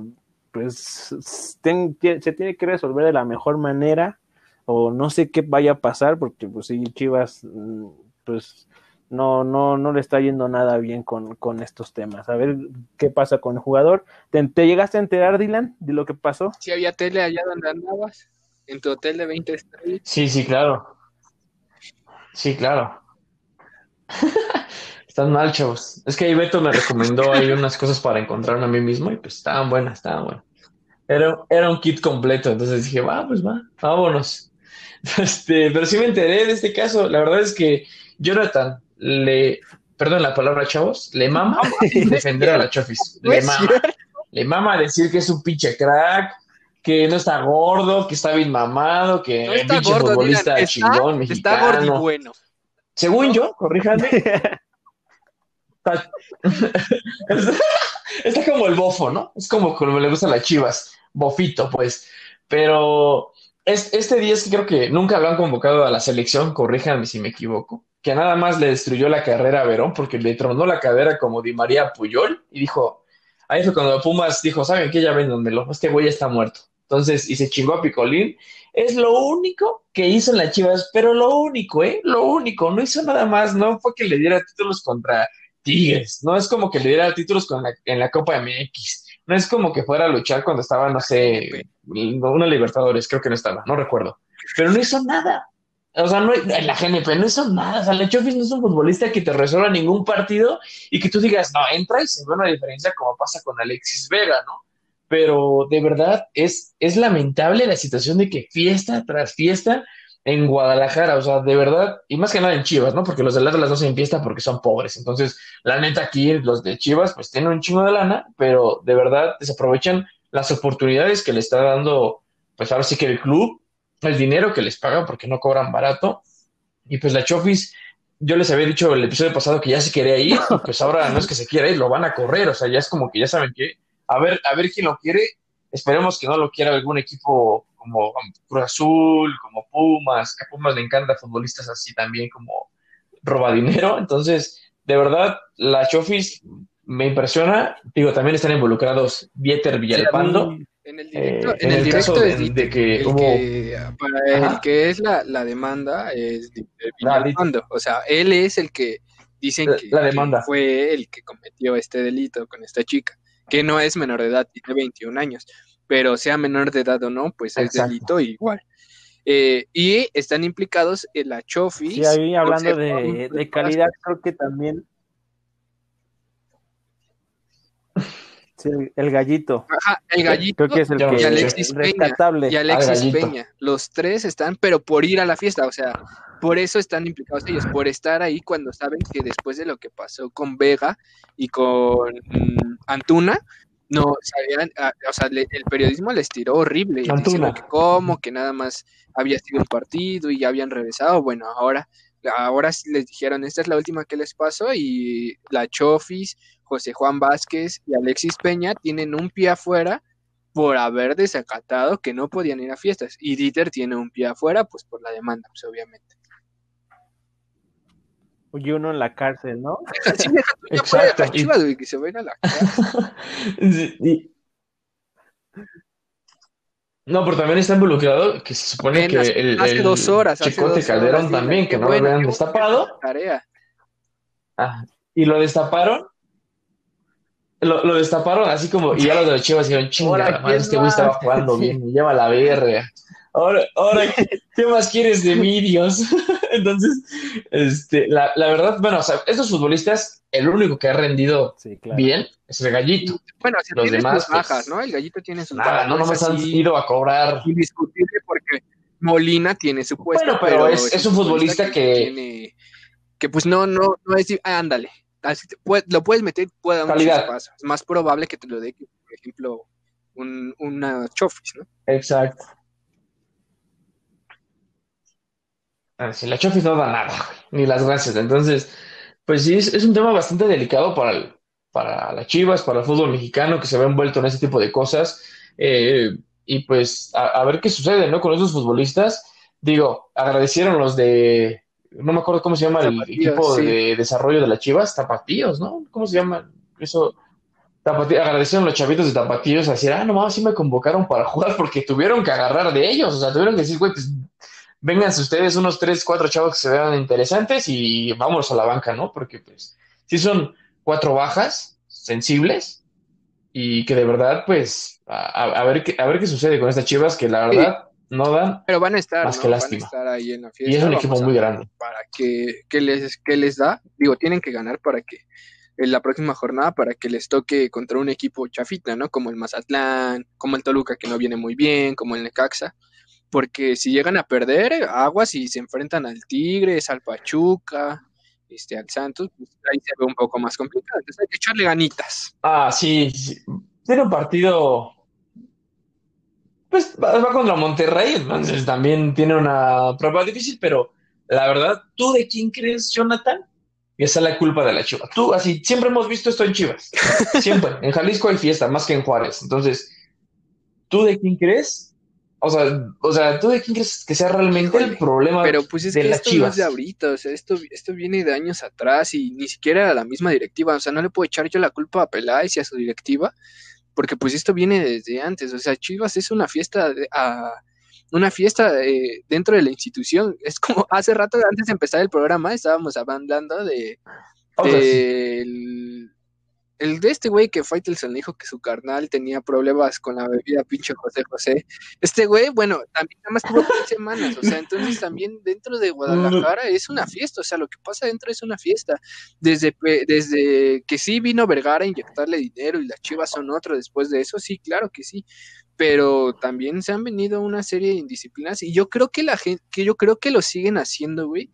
pues se tiene que resolver de la mejor manera o no sé qué vaya a pasar, porque pues sí, Chivas, mm, pues no, no, no le está yendo nada bien con, estos temas. A ver qué pasa con el jugador. ¿Te, llegaste a enterar, Dylan, de lo que pasó? Sí, había tele allá donde andabas, en tu hotel de 20 estrellas. Sí, sí, claro. Sí, claro. Están mal, chavos. Es que ahí Beto me recomendó ahí unas cosas para encontrarme a mí mismo y pues estaban buenas, estaban buenas. Era, era un kit completo, entonces dije, va, pues va, vámonos. Este, pero sí me enteré de este caso. La verdad es que Jonathan le, perdón la palabra, chavos, le mama defender a la Chofis. Le mama. Le mama decir que es un pinche crack, que no está gordo, que está bien mamado, que es pinche futbolista chingón mexicano. Está gordo y bueno. Según yo, corríjame. está, como el bofo, ¿no? Es como como le gustan las chivas. Bofito, pues. Pero este día es que creo que nunca lo han convocado a la selección, corríjanme si me equivoco, que nada más le destruyó la carrera a Verón porque le tronó la cadera como Di María Puyol y dijo, ahí fue cuando Pumas dijo, ¿saben qué? Ya véndanmelo, este güey está muerto. Entonces, y se chingó a Picolín. Es lo único que hizo en las Chivas, pero lo único, ¿eh? Lo único, no hizo nada más, no fue que le diera títulos contra Tigres, no es como que le diera títulos con en la Copa MX no es como que fuera a luchar cuando estaba, no sé, una Libertadores, creo que no estaba, no recuerdo. Pero no hizo nada. O sea, no, en la GNP no hizo nada. O sea, Lechofis no es un futbolista que te resuelva ningún partido y que tú digas, no, entra y se ve una diferencia como pasa con Alexis Vega, ¿no? Pero de verdad es, es lamentable la situación de que fiesta tras fiesta en Guadalajara, o sea, de verdad, y más que nada en Chivas, ¿no? Porque los del Atlas no se fiesta porque son pobres. Entonces, la neta aquí, los de Chivas, pues tienen un chingo de lana, pero de verdad desaprovechan las oportunidades que le está dando pues ahora sí que el club, el dinero que les paga porque no cobran barato. Y pues la Chofis, yo les había dicho el episodio pasado que ya se quería ir, pues ahora no es que se quiera ir, lo van a correr, o sea, ya es como que ya saben que, a ver, a ver quién lo quiere, esperemos que no lo quiera algún equipo como Cruz Azul, como Pumas, que a Pumas le encanta futbolistas así también como roba dinero, entonces, de verdad, la Chofis me impresiona, digo, también están involucrados Vieter Villalpando, en el directo, eh, en, el, directo de, que hubo... para el que es la, la demanda es Villalpando. O sea, él es el que dicen que, fue el que cometió este delito con esta chica, que no es menor de edad, tiene 21 años, pero sea menor de edad o no, pues es delito igual. Eh, y están implicados en la Chofis. Sí, ahí hablando de, de calidad, creo que también el gallito. Ajá, el gallito. que es el que y Alexis Peña. Y Alexis Peña. Los tres están, pero por ir a la fiesta, o sea, por eso están implicados ellos, por estar ahí cuando saben que después de lo que pasó con Vega y con mm, Antuna, no sabían, ah, o sea, el periodismo les tiró horrible, diciendo que cómo, que nada más había sido un partido y ya habían regresado. Bueno, ahora ahora les dijeron, esta es la última que les pasó y la Chofis José Juan Vázquez y Alexis Peña tienen un pie afuera por haber desacatado que no podían ir a fiestas. Y Dieter tiene un pie afuera, pues por la demanda, pues obviamente. Y uno en la cárcel, ¿no? Exacto. que se vayan a la cárcel. No, pero también está involucrado que se supone que el, hace dos horas, Chicote Calderón también, que no lo habían destapado. Tarea. Ah, y lo destaparon lo, destaparon así como, y ya los de los chivas dijeron, chinga, este güey estaba jugando bien, me lleva la verga. Ahora, ahora, ¿qué más quieres de mí, Dios? Entonces, este, la, la, verdad, bueno, o sea, estos futbolistas, el único que ha rendido bien es el gallito. Bueno, si los demás, pues, bajas, ¿no? El gallito tiene sus bajas. No, no me han ido a cobrar. Indiscutible porque Molina tiene su puesto. Bueno, pero, es, es, un futbolista que. Que, pues no, no, no es. ándale, lo puedes meter, puede dar un paso. Es más probable que te lo dé que, por ejemplo, un, una Chofis, ¿no? Exacto. Si la Chofis no da nada, ni las gracias. Entonces, pues sí, es, un tema bastante delicado para, para las Chivas, para el fútbol mexicano que se ve envuelto en ese tipo de cosas. Eh, y pues a, ver qué sucede, ¿no? Con esos futbolistas. Digo, agradecieron los de no me acuerdo cómo se llama el equipo de desarrollo de las Chivas, Tapatíos, ¿no? ¿Cómo se llama? Eso, Tapatíos, agradecieron los chavitos de Tapatíos, así, ah, nomás sí me convocaron para jugar porque tuvieron que agarrar de ellos, o sea, tuvieron que decir, güey, pues vénganse ustedes unos tres, cuatro chavos que se vean interesantes y vamos a la banca, ¿no? Porque pues sí son cuatro bajas sensibles y que de verdad, pues, a, ver, qué, a ver qué sucede con estas Chivas que la verdad no dan. Pero van a estar, más que lástima. ahí en la fiesta. Y es un equipo muy grande. Para que, les, que les da, digo, tienen que ganar para que en la próxima jornada para que les toque contra un equipo chafita, ¿no? Como el Mazatlán, como el Toluca que no viene muy bien, como el Necaxa. Porque si llegan a perder, aguas y se enfrentan al Tigres, al Pachuca, este, al Santos, pues ahí se ve un poco más complicado. Entonces hay que echarle ganitas. Ah, sí. sí. Tiene un partido pues va, contra Monterrey, entonces también tiene una prueba difícil, pero la verdad, ¿tú de quién crees, Jonathan? Y esa es la culpa de la Chivas. Tú, así, siempre hemos visto esto en Chivas. Siempre. en Jalisco hay fiesta, más que en Juárez. Entonces, ¿tú de quién crees? O sea, o sea, ¿tú de quién crees que sea realmente el problema pero pues es de que esto No es de ahorita, o sea, esto, esto viene de años atrás y ni siquiera la misma directiva. O sea, no le puedo echar yo la culpa a Peláez y a su directiva porque pues esto viene desde antes, o sea, Chivas es una fiesta, una fiesta eh, dentro de la institución, es como hace rato antes de empezar el programa estábamos hablando de, el de este güey que Faitelson dijo que su carnal tenía problemas con la bebida pinche José José. Este güey, bueno, también nada más tuvo tres semanas, o sea, entonces también dentro de Guadalajara es una fiesta, o sea, lo que pasa dentro es una fiesta. Desde, desde que sí vino Vergara a inyectarle dinero y las chivas son otro después de eso, sí, claro que sí. Pero también se han venido una serie de indisciplinas y yo creo que la gente, que yo creo que lo siguen haciendo, güey,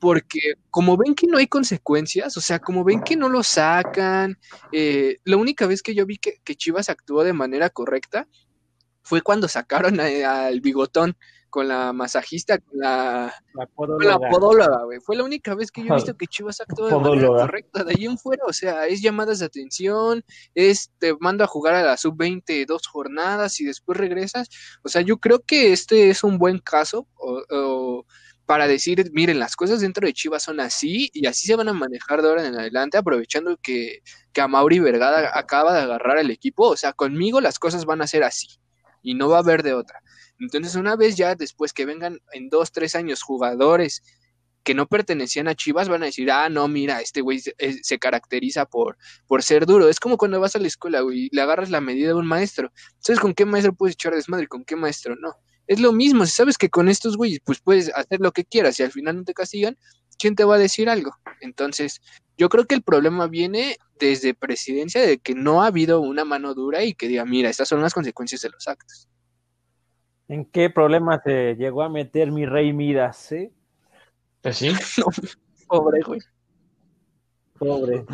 porque como ven que no hay consecuencias, o sea, como ven que no lo sacan, eh, la única vez que yo vi que, Chivas actuó de manera correcta fue cuando sacaron al bigotón con la masajista, con la, la podóloga, güey. Fue la única vez que yo he visto que Chivas actuó de manera correcta. De ahí en fuera, o sea, es llamadas de atención, es te mando a jugar a la sub-20 dos jornadas y después regresas. O sea, yo creo que este es un buen caso para decir, miren, las cosas dentro de Chivas son así y así se van a manejar de ahora en adelante, aprovechando que, que a Mauri Vergada acaba de agarrar el equipo. O sea, conmigo las cosas van a ser así y no va a haber de otra. Entonces, una vez ya después que vengan en dos, tres años jugadores que no pertenecían a Chivas, van a decir, ah, no, mira, este güey se, eh, caracteriza por, por ser duro. Es como cuando vas a la escuela, güey, y le agarras la medida de un maestro. ¿Sabes con qué maestro puedes echar desmadre y con qué maestro no? Es lo mismo, si sabes que con estos güeyes, pues puedes hacer lo que quieras y al final no te castigan, ¿quién te va a decir algo? Entonces, yo creo que el problema viene desde presidencia de que no ha habido una mano dura y que diga, mira, estas son las consecuencias de los actos. ¿En qué problema se llegó a meter mi rey Midas, eh? Pues sí. pobre, güey. Pobre.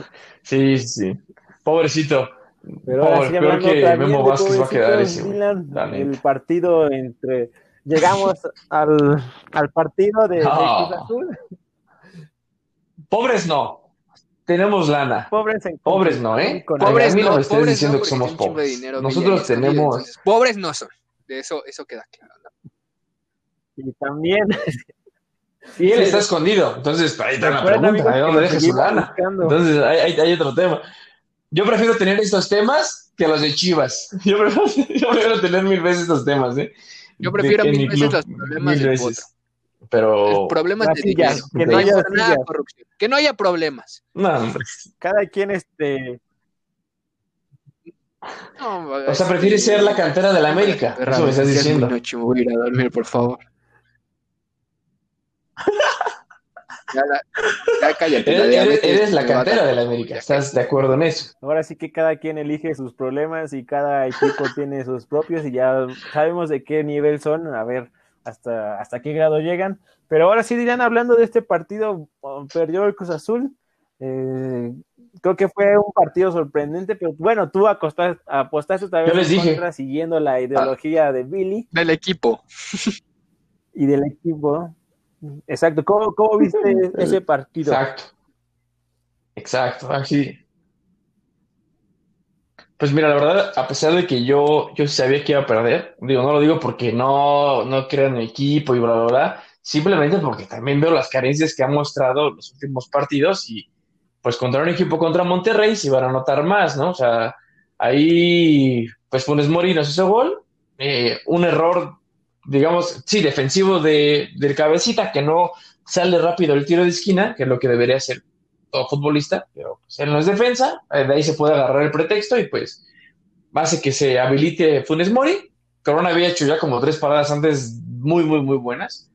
Sí, sí. Pobrecito. Pero Pobre, peor que Memo Vázquez va a quedar ese. el partido entre. Llegamos al, al partido de, Cruz Azul. Pobres no. Tenemos lana. Pobres, en pobres no, ¿eh? Pobres no, no pobres diciendo que somos pobres. Nosotros tenemos. pobres no son. De eso, eso queda claro. Y también. Y él está escondido. Entonces, ahí está la pregunta. ¿Ahí dónde deja su lana? Entonces, hay, hay, otro tema. Yo prefiero tener estos temas que los de Chivas. Yo prefiero, yo prefiero tener mil veces estos temas, ¿eh? Yo prefiero mil veces los problemas veces. Pero. El problema es que, no haya nada corrupción. Que no haya problemas. No, Cada quien este o sea, prefiere ser la cantera de la América. Eso me estás diciendo. Noche, voy a ir a dormir, por favor. ya, ya cállate. Eres, la cantera de la América. ¿Estás de acuerdo en eso? Ahora sí que cada quien elige sus problemas y cada equipo tiene sus propios y ya sabemos de qué nivel son. A ver hasta, hasta qué grado llegan. Pero ahora sí, dirán, hablando de este partido, perdió el Cruz Azul. Eh, creo que fue un partido sorprendente, pero bueno, tú acostaste, apostaste otra vez contra, siguiendo la ideología de Billy. Del equipo. Y del equipo. Exacto. ¿Cómo, cómo viste ese partido? Exacto. Exacto, así. Pues mira, la verdad, a pesar de que yo, yo sabía que iba a perder, digo, no lo digo porque no, no creo en mi equipo y bla, bla, bla, simplemente porque también veo las carencias que ha mostrado los últimos partidos y, pues contra un equipo contra Monterrey se iban a notar más, ¿no? O sea, ahí, pues Funes Mori nos hizo gol, eh, un error, digamos, sí, defensivo de, del cabecita, que no sale rápido el tiro de esquina, que es lo que debería hacer todo futbolista, pero pues, él no es defensa, eh, de ahí se puede agarrar el pretexto y pues hace que se habilite Funes Mori. Corona había hecho ya como tres paradas antes muy, muy, muy buenas.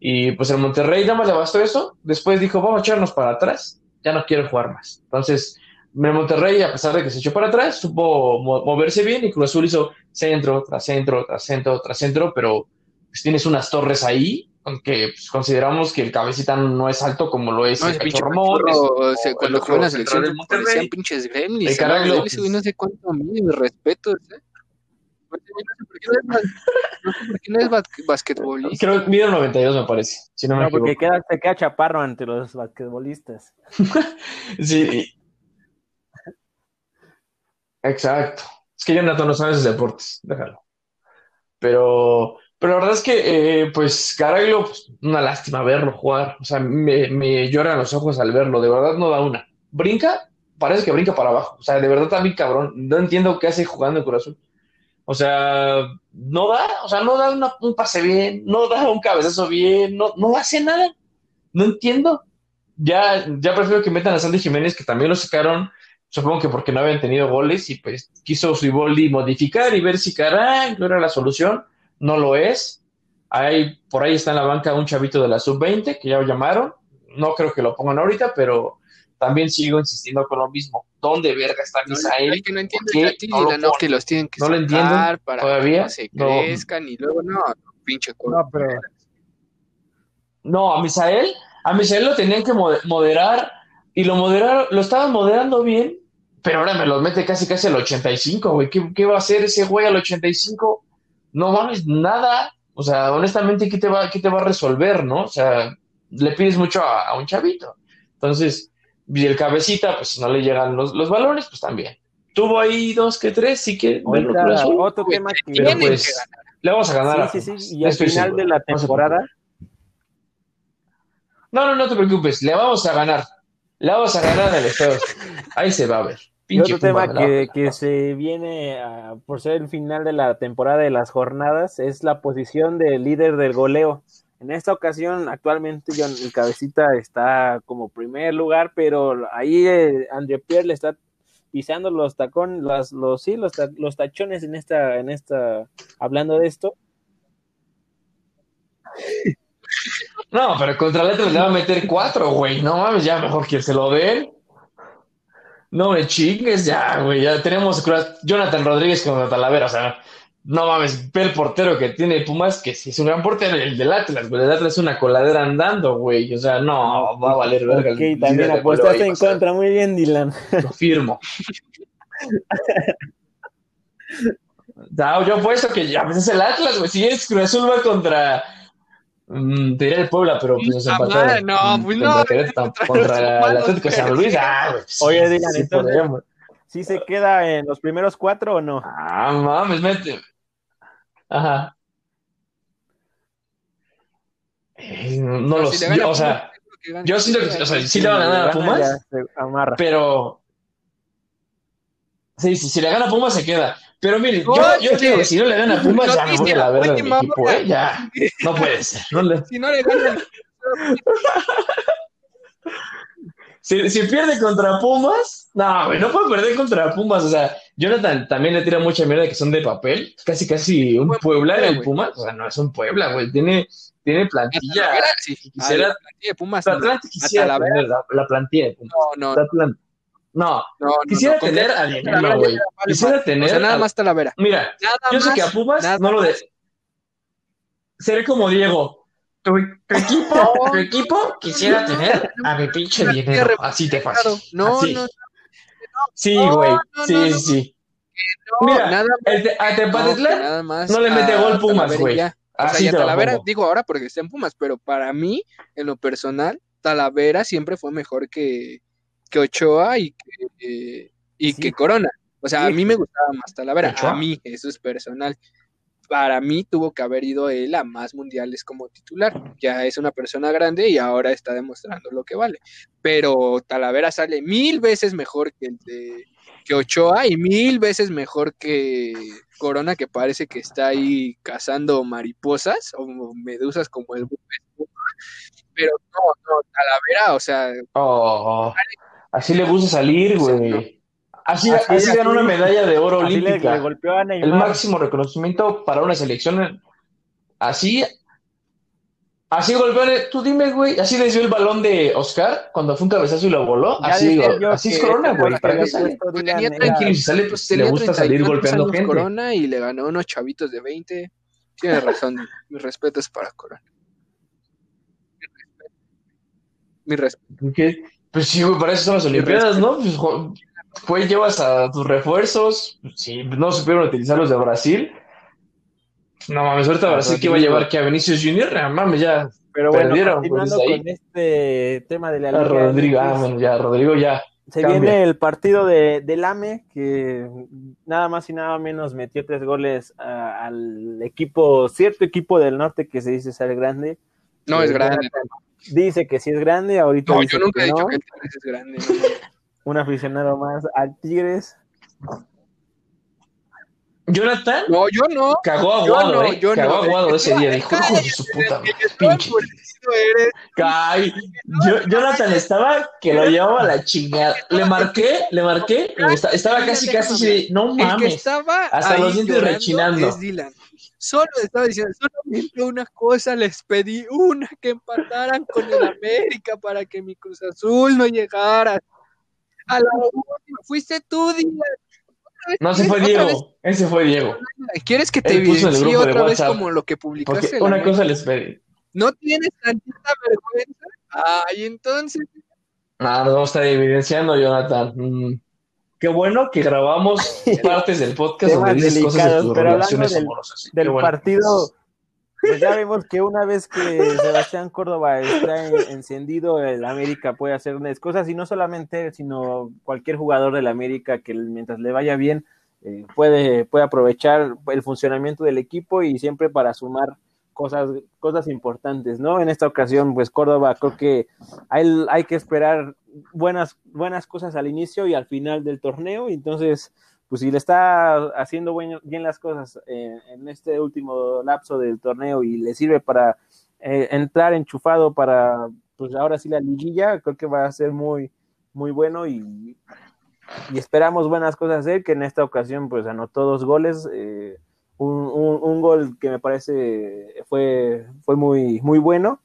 Y pues el Monterrey nada más le bastó eso. Después dijo, vamos a echarnos para atrás ya no quiero jugar más. Entonces, Monterrey, a pesar de que se echó para atrás, supo moverse bien y Cruz Azul hizo centro, tras centro, tras centro, tras centro, pero pues tienes unas torres ahí, aunque pues, consideramos que el cabecita no es alto como lo es el pinche cuando juegan la selección parecían pinches gremlins, no, sé cuánto a mí, respeto, ¿eh? No sé por qué no es basquetbolista. Creo que mide 92, me parece. Si no, me porque queda, se queda chaparro ante los basquetbolistas. sí. Exacto. Es que Jonathan no sabe esos deportes, déjalo. Pero, pero la verdad es que, eh, pues, Caraglio, pues, una lástima verlo jugar. O sea, me, me lloran los ojos al verlo. De verdad no da una. Brinca, parece que brinca para abajo. O sea, de verdad también cabrón. No entiendo qué hace jugando en corazón. O sea, no da, o sea, no da un pase bien, no da un cabezazo bien, no, no hace nada. No entiendo. Ya, ya prefiero que metan a Sandy Jiménez, que también lo sacaron, supongo que porque no habían tenido goles, y pues quiso su Iboldi modificar y ver si caray, no era la solución. No lo es. Hay, por ahí está en la banca un chavito de la sub-20 que ya lo llamaron. No creo que lo pongan ahorita, pero también sigo insistiendo con lo mismo. ¿Dónde verga está Misael? No, que no entiendo no, que los tienen que no lo entiendo para todavía que se crezcan y luego no, pinche No, pero... no, a Misael, a Misael lo tenían que moderar y lo moderaron, lo estaban moderando bien, pero ahora me los mete casi casi al 85, güey. ¿Qué, ¿Qué va a hacer ese güey al 85? No mames, nada. O sea, honestamente, ¿qué te va, qué te va a resolver, no? O sea, le pides mucho a, un chavito. Entonces, y el cabecita, pues no le llegan los, los balones, pues también. Tuvo ahí dos que tres, sí que. otro tema que. Pero pues, le vamos a ganar. Sí, sí, sí. Y al final de la temporada. No, no, no te preocupes. Le vamos a ganar. Le vamos a ganar el Estados. Ahí se va a ver. Y otro tema que, que, se viene por ser el final de la temporada de las jornadas es la posición de líder del goleo. En esta ocasión, actualmente, John, el cabecita está como primer lugar, pero ahí eh, André Pierre le está pisando los tacones, los, los, sí, los, los tachones en esta, en esta, hablando de esto. No, pero contra Letras le va a meter cuatro, güey. No mames, ya mejor que se lo den. No me chingues, ya, güey. Ya tenemos Jonathan Rodríguez con Talavera, o sea, no mames, ve el portero que tiene Pumas, que si es un gran portero, el del Atlas, güey. El Atlas es una coladera andando, güey. O sea, no, va a valer verga. Ok, también apostaste en contra. Muy bien, Dylan. Lo firmo. no, yo apuesto que ya, pues es el Atlas, güey. Si es Cruz Azul va contra. Mm, te diré el Puebla, pero pues se empató. No, pues no. Contra, el Atlético de San Luis. Ah. Oye, Dylan, entonces. ¿Sí se queda en los primeros cuatro o no? Ah, mames, mete. Ajá. Eh, no, lo sé. o sea, yo siento que, o sea, sí le van a ganar a Pumas, pero sí, sí, si le gana a Pumas se queda. Pero mire, yo, yo digo que si no le gana a Pumas, ya voy a la verga de mi equipo, ¿eh? Ya, no puede ser. No le... Si no le gana. si, si, pierde contra Pumas, no, güey, no puede perder contra Pumas. O sea, Jonathan también le tira mucha mierda que son de papel. Casi, casi un Puebla el Pumas. O sea, no es un Puebla, güey. Tiene, tiene plantilla. Si quisiera, la plantilla de Pumas. La, quisiera tener la, plantilla de Pumas. No, no. No, no, quisiera tener a no, güey. Quisiera tener. O sea, nada más Talavera. Mira, yo sé que a Pumas no lo de. Seré como Diego tu, equipo, tu equipo quisiera tener a mi pinche dinero. Así te fácil. No, no, no. Sí, güey. sí, sí. Mira, nada a Tepatitlán no, le mete gol Pumas, güey. O sea, y a Talavera, digo ahora porque está en Pumas, pero para mí, en lo personal, Talavera siempre fue mejor que, que Ochoa y que, y que Corona. O sea, a mí me gustaba más Talavera. A mí, eso es personal para mí tuvo que haber ido él a más mundiales como titular. Ya es una persona grande y ahora está demostrando lo que vale. Pero Talavera sale mil veces mejor que el de que Ochoa y mil veces mejor que Corona, que parece que está ahí cazando mariposas o medusas como el pero no, no, Talavera, o sea. Oh, así le gusta salir, güey. Así, así, ganó una medalla de oro olímpica. el máximo reconocimiento para una selección. Así, así golpeó. Tú dime, güey, así le dio el balón de Oscar cuando fue un cabezazo y lo voló. así, así es Corona, güey. ¿Para qué sale? Tenía tranquilo, si sale, pues le gusta salir golpeando gente. Corona y le ganó unos chavitos de 20. Tiene razón. Mi respeto es para Corona. Mi respeto. ¿Qué? Pues sí, güey, para eso son las Olimpiadas, ¿no? Pues, fue, llevas a tus refuerzos, si no supieron utilizar los de Brasil. No mames, ahorita Brasil que iba a llevar que a Vinicius Junior, no mames, ya Pero bueno, perdieron con este tema de la Liga Rodrigo, ah, ya, Rodrigo ya. Se viene el partido de, del AME, que nada más y nada menos metió tres goles al equipo, cierto equipo del norte que se dice ser grande. No es grande. Dice que sí es grande, ahorita. No, yo nunca he dicho que es grande. un aficionado más al Tigres. Jonathan. No, yo no. Cagó aguado, no, eh. Yo Cagó aguado ese día. Dijo, hijo de su puta pinche. Ay, yo, Jonathan estaba que lo llevaba a la chingada. Le marqué, le marqué. Estaba casi, casi. No mames. Hasta los dientes rechinando. Es Dylan. Solo estaba diciendo, solamente una cosa les pedí, una que empataran con el América para que mi Cruz Azul no llegara a la última. Fuiste tú, Dylan. No, ese fue Diego. Ese fue Diego. ¿Quieres que te evidencie otra vez como lo que publicaste? una cosa les pedí. ¿No tienes tantita vergüenza? Ay, entonces. Ah, nos vamos a estar evidenciando, Jonathan. Mm. Qué bueno que grabamos partes del podcast donde dices cosas de tus relaciones del, amorosas. Del partido, pues ya vemos que una vez que Sebastián Córdoba está encendido, el América puede hacer unas cosas, y no solamente, sino cualquier jugador del América que mientras le vaya bien, eh, puede, puede aprovechar el funcionamiento del equipo y siempre para sumar cosas, cosas importantes, ¿no? En esta ocasión, pues Córdoba creo que hay, hay que esperar buenas, buenas cosas al inicio y al final del torneo, entonces, pues si le está haciendo bien las cosas en este último lapso del torneo y le sirve para eh, entrar enchufado para, pues ahora sí la liguilla, creo que va a ser muy, muy bueno y, y esperamos buenas cosas de él, que en esta ocasión pues anotó dos goles, eh, un, gol que me parece fue, fue muy, muy bueno.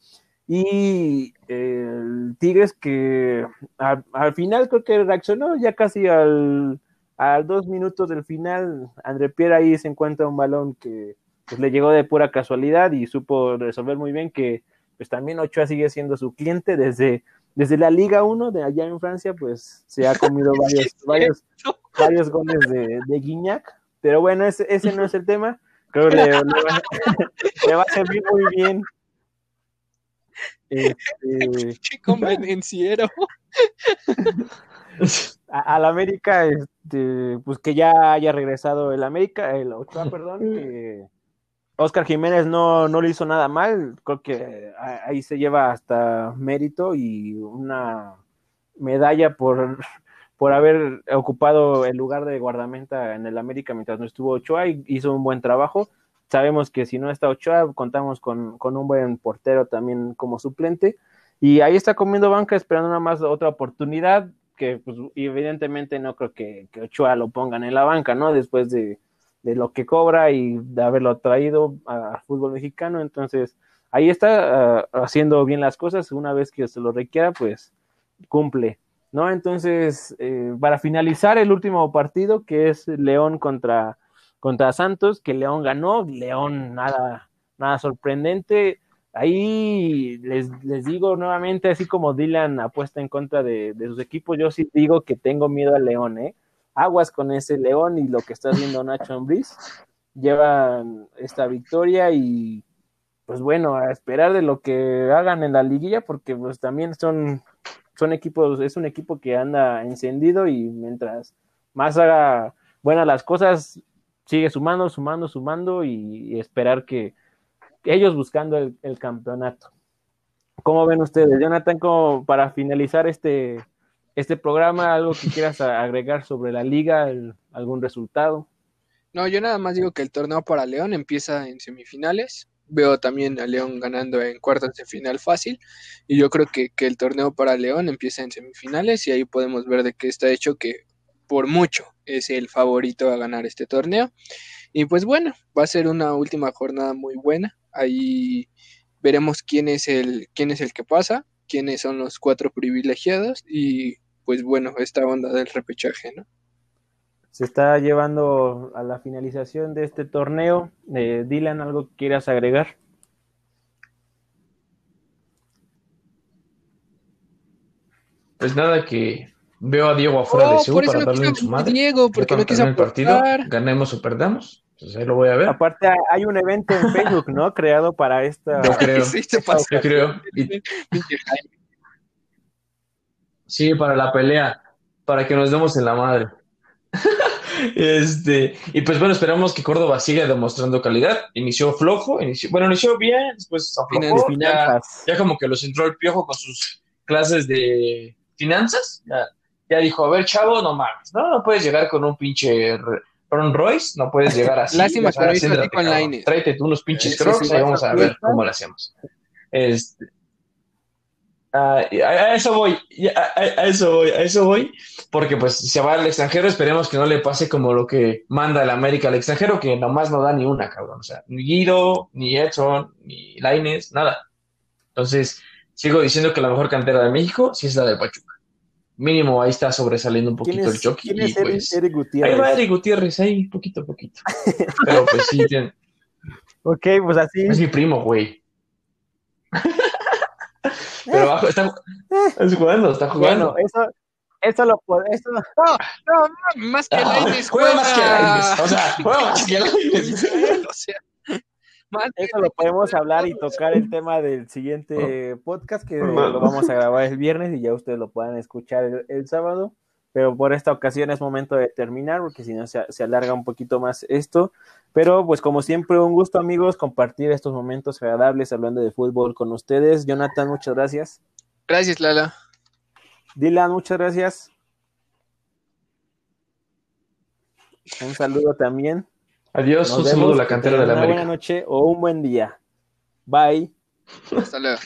Y el Tigres que al, final creo que reaccionó ya casi al, a dos minutos del final. André Pierre ahí se encuentra un balón que pues, le llegó de pura casualidad y supo resolver muy bien que pues también Ochoa sigue siendo su cliente desde, desde la Liga 1 de allá en Francia, pues se ha comido varios, varios, varios goles de, de Guiñac pero bueno, ese, ese no es el tema. Creo que le, va, a servir muy bien. Este, convenciero. A, la América, este, pues que ya haya regresado el América, el Ochoa, perdón, que Oscar Jiménez no, no le hizo nada mal, creo que ahí se lleva hasta mérito y una medalla por por haber ocupado el lugar de guardamenta en el América mientras no estuvo Ochoa y hizo un buen trabajo. Sabemos que si no está Ochoa, contamos con, un buen portero también como suplente. Y ahí está comiendo banca esperando nada más otra oportunidad, que pues, evidentemente no creo que, Ochoa lo pongan en la banca, ¿no? Después de, lo que cobra y de haberlo traído al fútbol mexicano. Entonces, ahí está ah, haciendo bien las cosas. Una vez que se lo requiera, pues cumple. ¿No? Entonces, eh, para finalizar el último partido, que es León contra, contra Santos, que León ganó, León nada, nada sorprendente. Ahí les, les digo nuevamente, así como Dylan apuesta en contra de, sus equipos, yo sí digo que tengo miedo al León, ¿eh? Aguas con ese León y lo que está haciendo Nacho Ambriz. Llevan esta victoria y pues bueno, a esperar de lo que hagan en la liguilla, porque pues también son son equipos, es un equipo que anda encendido y mientras más haga buenas las cosas, sigue sumando, sumando, sumando y, esperar que ellos buscando el, campeonato. ¿Cómo ven ustedes? Jonathan, como para finalizar este, este programa, algo que quieras agregar sobre la liga, algún resultado. No, yo nada más digo que el torneo para León empieza en semifinales veo también a León ganando en cuartos de final fácil y yo creo que, el torneo para León empieza en semifinales y ahí podemos ver de qué está hecho que por mucho es el favorito a ganar este torneo. Y pues bueno va a ser una última jornada muy buena. Ahí veremos quién es el quién es el que pasa quiénes son los cuatro privilegiados y pues bueno esta onda del repechaje no se está llevando a la finalización de este torneo. Eh, Dylan, ¿algo que quieras agregar? Pues nada, que veo a Diego afuera de oh, Seúl para darle en su madre. Diego, porque no quiso el partido, ganemos o perdamos. Entonces ahí lo voy a ver. Aparte hay un evento en Facebook, ¿no? Creado para esta. Yo creo. sí, Yo creo. Sí, para la pelea, para que nos demos en la madre. este, y pues bueno, esperamos que Córdoba siga demostrando calidad. Inició flojo, inició, bueno, inició bien, después aflojó, ya, ya, como que los entró el piojo con sus clases de finanzas. Ya, dijo, a ver, chavo, no mames, no, no puedes llegar con un pinche Ron Royce, no puedes llegar así. Lástima que no Tráete tú unos pinches crocs y vamos a ver cómo lo hacemos. Este, a, eso voy, a, eso voy, a eso voy, porque pues si se va al extranjero, esperemos que no le pase como lo que manda el América al extranjero, que nomás no da ni una, cabrón. O sea, ni Guido, ni Edson, ni Laines, nada. Entonces, sigo diciendo que la mejor cantera de México sí es la de Pachuca. Mínimo ahí está sobresaliendo un poquito el choque. ¿quién es pues, Eric Gutiérrez? Ahí va Eric Gutiérrez, ahí, poquito a poquito. Pero pues sí, tiene... Ok, pues así. Es mi primo, güey. Pero abajo está, jugando, está jugando. Bueno, eso, Eso lo puede. Eso... No, no, no, más que no, Laines. Juega más que Laines. O sea, juega más que Laines. o sea. Eso lo podemos hablar y tocar el tema del siguiente podcast que lo vamos a grabar el viernes y ya ustedes lo puedan escuchar el, sábado. Pero por esta ocasión es momento de terminar porque si no se, se, alarga un poquito más esto. Pero pues como siempre un gusto amigos compartir estos momentos agradables hablando de fútbol con ustedes. Jonathan, muchas gracias. Gracias Lala. Dylan, muchas gracias. Un saludo también. Adiós, un saludo a la cantera de la América. Una buena noche o un buen día. Bye. Hasta luego.